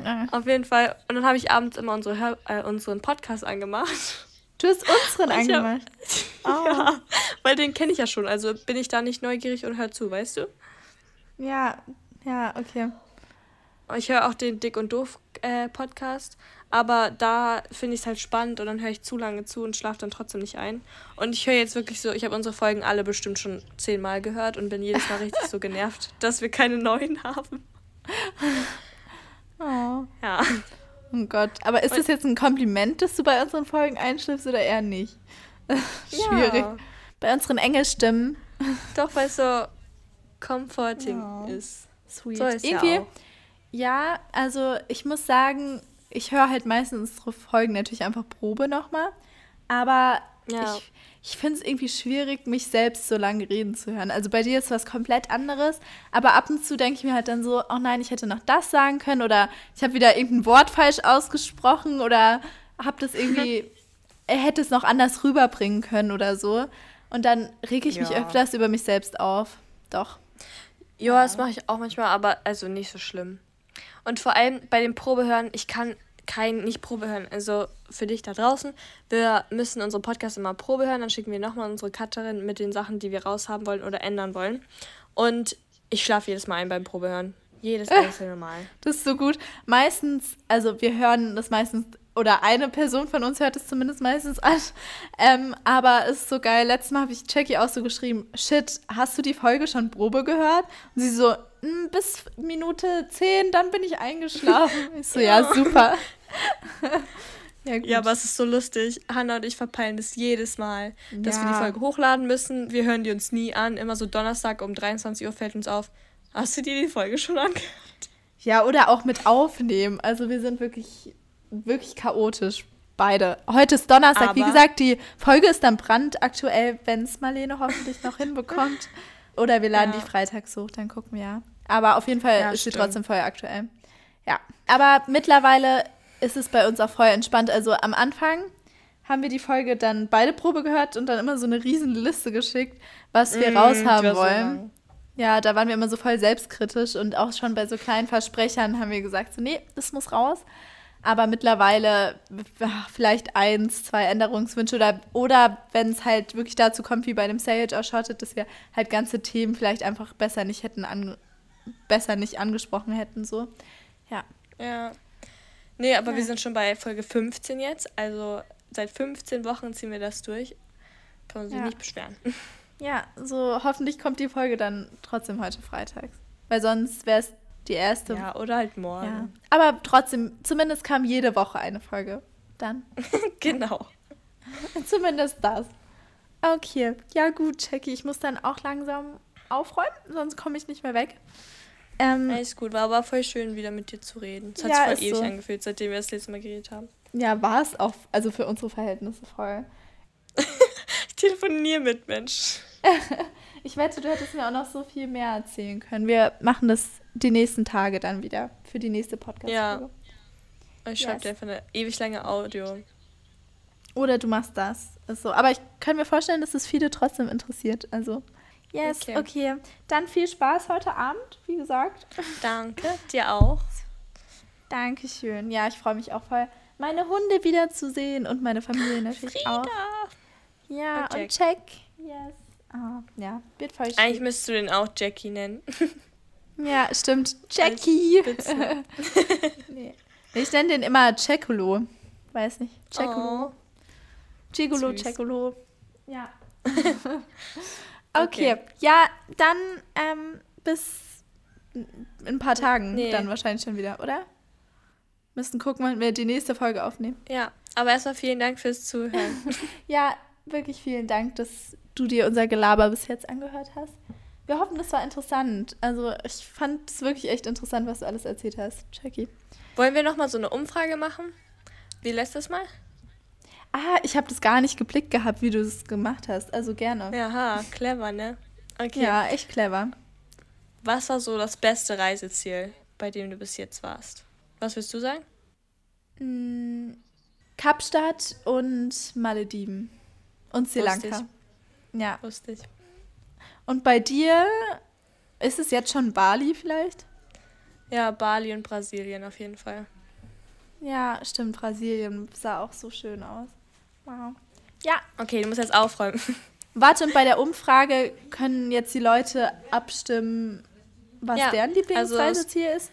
ja. Auf jeden Fall. Und dann habe ich abends immer unsere Hör äh, unseren Podcast angemacht. Du hast unseren angemacht. oh. Ja, weil den kenne ich ja schon. Also bin ich da nicht neugierig und hör zu, weißt du? Ja, ja, okay. Ich höre auch den Dick und Doof äh, Podcast, aber da finde ich es halt spannend und dann höre ich zu lange zu und schlafe dann trotzdem nicht ein. Und ich höre jetzt wirklich so, ich habe unsere Folgen alle bestimmt schon zehnmal gehört und bin jedes Mal richtig so genervt, dass wir keine neuen haben. Oh. Ja. Oh Gott, aber ist das jetzt ein Kompliment, dass du bei unseren Folgen einschläfst oder eher nicht? Schwierig. Ja. Bei unseren Engelstimmen. Doch, weil es so comforting ja. ist. Sweet. So ist Irgendwie, ja, ja, also ich muss sagen, ich höre halt meistens unsere Folgen natürlich einfach Probe nochmal. Aber ja. ich, ich finde es irgendwie schwierig, mich selbst so lange reden zu hören. Also bei dir ist was komplett anderes, aber ab und zu denke ich mir halt dann so, oh nein, ich hätte noch das sagen können oder ich habe wieder irgendein Wort falsch ausgesprochen oder habe das irgendwie, er hätte es noch anders rüberbringen können oder so. Und dann rege ich ja. mich öfters über mich selbst auf. Doch. Ja, das mache ich auch manchmal, aber also nicht so schlimm. Und vor allem bei den Probehören, ich kann kein, nicht Probe hören. Also für dich da draußen, wir müssen unsere Podcasts immer Probe hören, dann schicken wir nochmal unsere Cutterin mit den Sachen, die wir raushaben wollen oder ändern wollen. Und ich schlafe jedes Mal ein beim Probehören. Jedes einzelne Mal. Das ist so gut. Meistens, also wir hören das meistens, oder eine Person von uns hört es zumindest meistens an. Ähm, aber es ist so geil. Letztes Mal habe ich Jackie auch so geschrieben: Shit, hast du die Folge schon Probe gehört? Und sie so: bis Minute 10, dann bin ich eingeschlafen. Ich so, ja, ja super. ja, ja, aber es ist so lustig. Hannah und ich verpeilen das jedes Mal, dass ja. wir die Folge hochladen müssen. Wir hören die uns nie an. Immer so Donnerstag um 23 Uhr fällt uns auf. Hast du dir die Folge schon angehört? Ja, oder auch mit aufnehmen. Also wir sind wirklich, wirklich chaotisch. Beide. Heute ist Donnerstag. Aber Wie gesagt, die Folge ist dann brandaktuell, wenn es Marlene hoffentlich noch hinbekommt. Oder wir laden ja. die freitags hoch, dann gucken wir ja. Aber auf jeden Fall ja, ist sie trotzdem voll aktuell. Ja. Aber mittlerweile ist es bei uns auch voll entspannt. Also am Anfang haben wir die Folge dann beide Probe gehört und dann immer so eine riesen Liste geschickt, was wir mm, raushaben wollen. So ja, da waren wir immer so voll selbstkritisch und auch schon bei so kleinen Versprechern haben wir gesagt, so, nee, das muss raus. Aber mittlerweile vielleicht eins, zwei Änderungswünsche oder, oder wenn es halt wirklich dazu kommt, wie bei dem Sage Shotted, dass wir halt ganze Themen vielleicht einfach besser nicht hätten an, besser nicht angesprochen hätten, so. Ja. Ja. Nee, aber ja. wir sind schon bei Folge 15 jetzt. Also seit 15 Wochen ziehen wir das durch. Kann man sich ja. nicht beschweren. Ja, so hoffentlich kommt die Folge dann trotzdem heute freitags. Weil sonst wäre es die erste. Ja, oder halt morgen. Ja. Aber trotzdem, zumindest kam jede Woche eine Folge. Dann. genau. zumindest das. Okay. Ja, gut, Jackie. Ich muss dann auch langsam aufräumen, sonst komme ich nicht mehr weg. Ähm, Alles gut, war aber voll schön, wieder mit dir zu reden. Es hat ja, sich voll ewig so. angefühlt, seitdem wir das letzte Mal geredet haben. Ja, war es auch, also für unsere Verhältnisse voll. ich telefoniere mit Mensch. ich wette, du hättest mir auch noch so viel mehr erzählen können. Wir machen das die nächsten Tage dann wieder für die nächste Podcast-Folge. Ja. Ich schreibe yes. dir einfach eine ewig lange Audio. Oder du machst das. Also, aber ich kann mir vorstellen, dass es viele trotzdem interessiert. Also, yes, okay. okay. Dann viel Spaß heute Abend, wie gesagt. Danke, dir auch. Dankeschön. Ja, ich freue mich auch voll, meine Hunde wiederzusehen und meine Familie natürlich Frieda. auch. Ja, und, und Jack. Yes. Oh, ja, wird voll schön. Eigentlich müsstest du den auch Jackie nennen. Ja, stimmt. Jackie. nee. Ich nenne den immer Cekolo. Weiß nicht. Cekolo. Oh. Gigolo, Cekolo. Ja. Okay. okay. Ja, dann ähm, bis in ein paar Tagen nee. dann wahrscheinlich schon wieder, oder? Müssen gucken, wann wir die nächste Folge aufnehmen. Ja, aber erstmal vielen Dank fürs Zuhören. ja, wirklich vielen Dank, dass du dir unser Gelaber bis jetzt angehört hast. Wir hoffen, das war interessant. Also ich fand es wirklich echt interessant, was du alles erzählt hast, Jackie. Wollen wir nochmal so eine Umfrage machen? Wie letztes Mal? Ah, ich habe das gar nicht geblickt gehabt, wie du es gemacht hast. Also gerne. Ja, clever, ne? Okay. Ja, echt clever. Was war so das beste Reiseziel, bei dem du bis jetzt warst? Was willst du sagen? Mm, Kapstadt und Malediven. Und Sri Lanka. Lustig. Ja. Lustig. Und bei dir ist es jetzt schon Bali vielleicht? Ja, Bali und Brasilien auf jeden Fall. Ja, stimmt. Brasilien sah auch so schön aus. Wow. Ja. Okay, du musst jetzt aufräumen. Warte, und bei der Umfrage können jetzt die Leute abstimmen, was ja, deren Lieblingsreiseziel also, ist?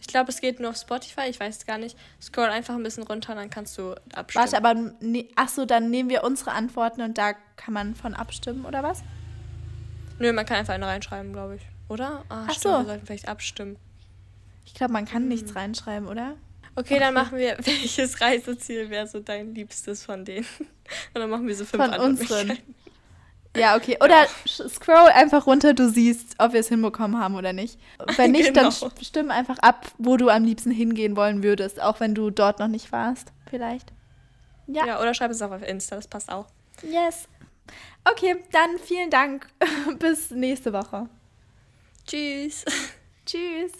Ich glaube, es geht nur auf Spotify, ich weiß es gar nicht. Scroll einfach ein bisschen runter, dann kannst du abstimmen. Warte, aber ne, achso, dann nehmen wir unsere Antworten und da kann man von abstimmen, oder was? Nö, man kann einfach eine reinschreiben, glaube ich. Oder? Ah, Ach stimmt, so. wir sollten vielleicht abstimmen. Ich glaube, man kann hm. nichts reinschreiben, oder? Okay, dann machen wir, welches Reiseziel wäre so dein liebstes von denen? Und dann machen wir so fünf Von unseren. Ja, okay. Oder ja. scroll einfach runter, du siehst, ob wir es hinbekommen haben oder nicht. Wenn nicht, genau. dann stimm einfach ab, wo du am liebsten hingehen wollen würdest, auch wenn du dort noch nicht warst, vielleicht. Ja. ja, oder schreib es auch auf Insta, das passt auch. Yes. Okay, dann vielen Dank. Bis nächste Woche. Tschüss. Tschüss.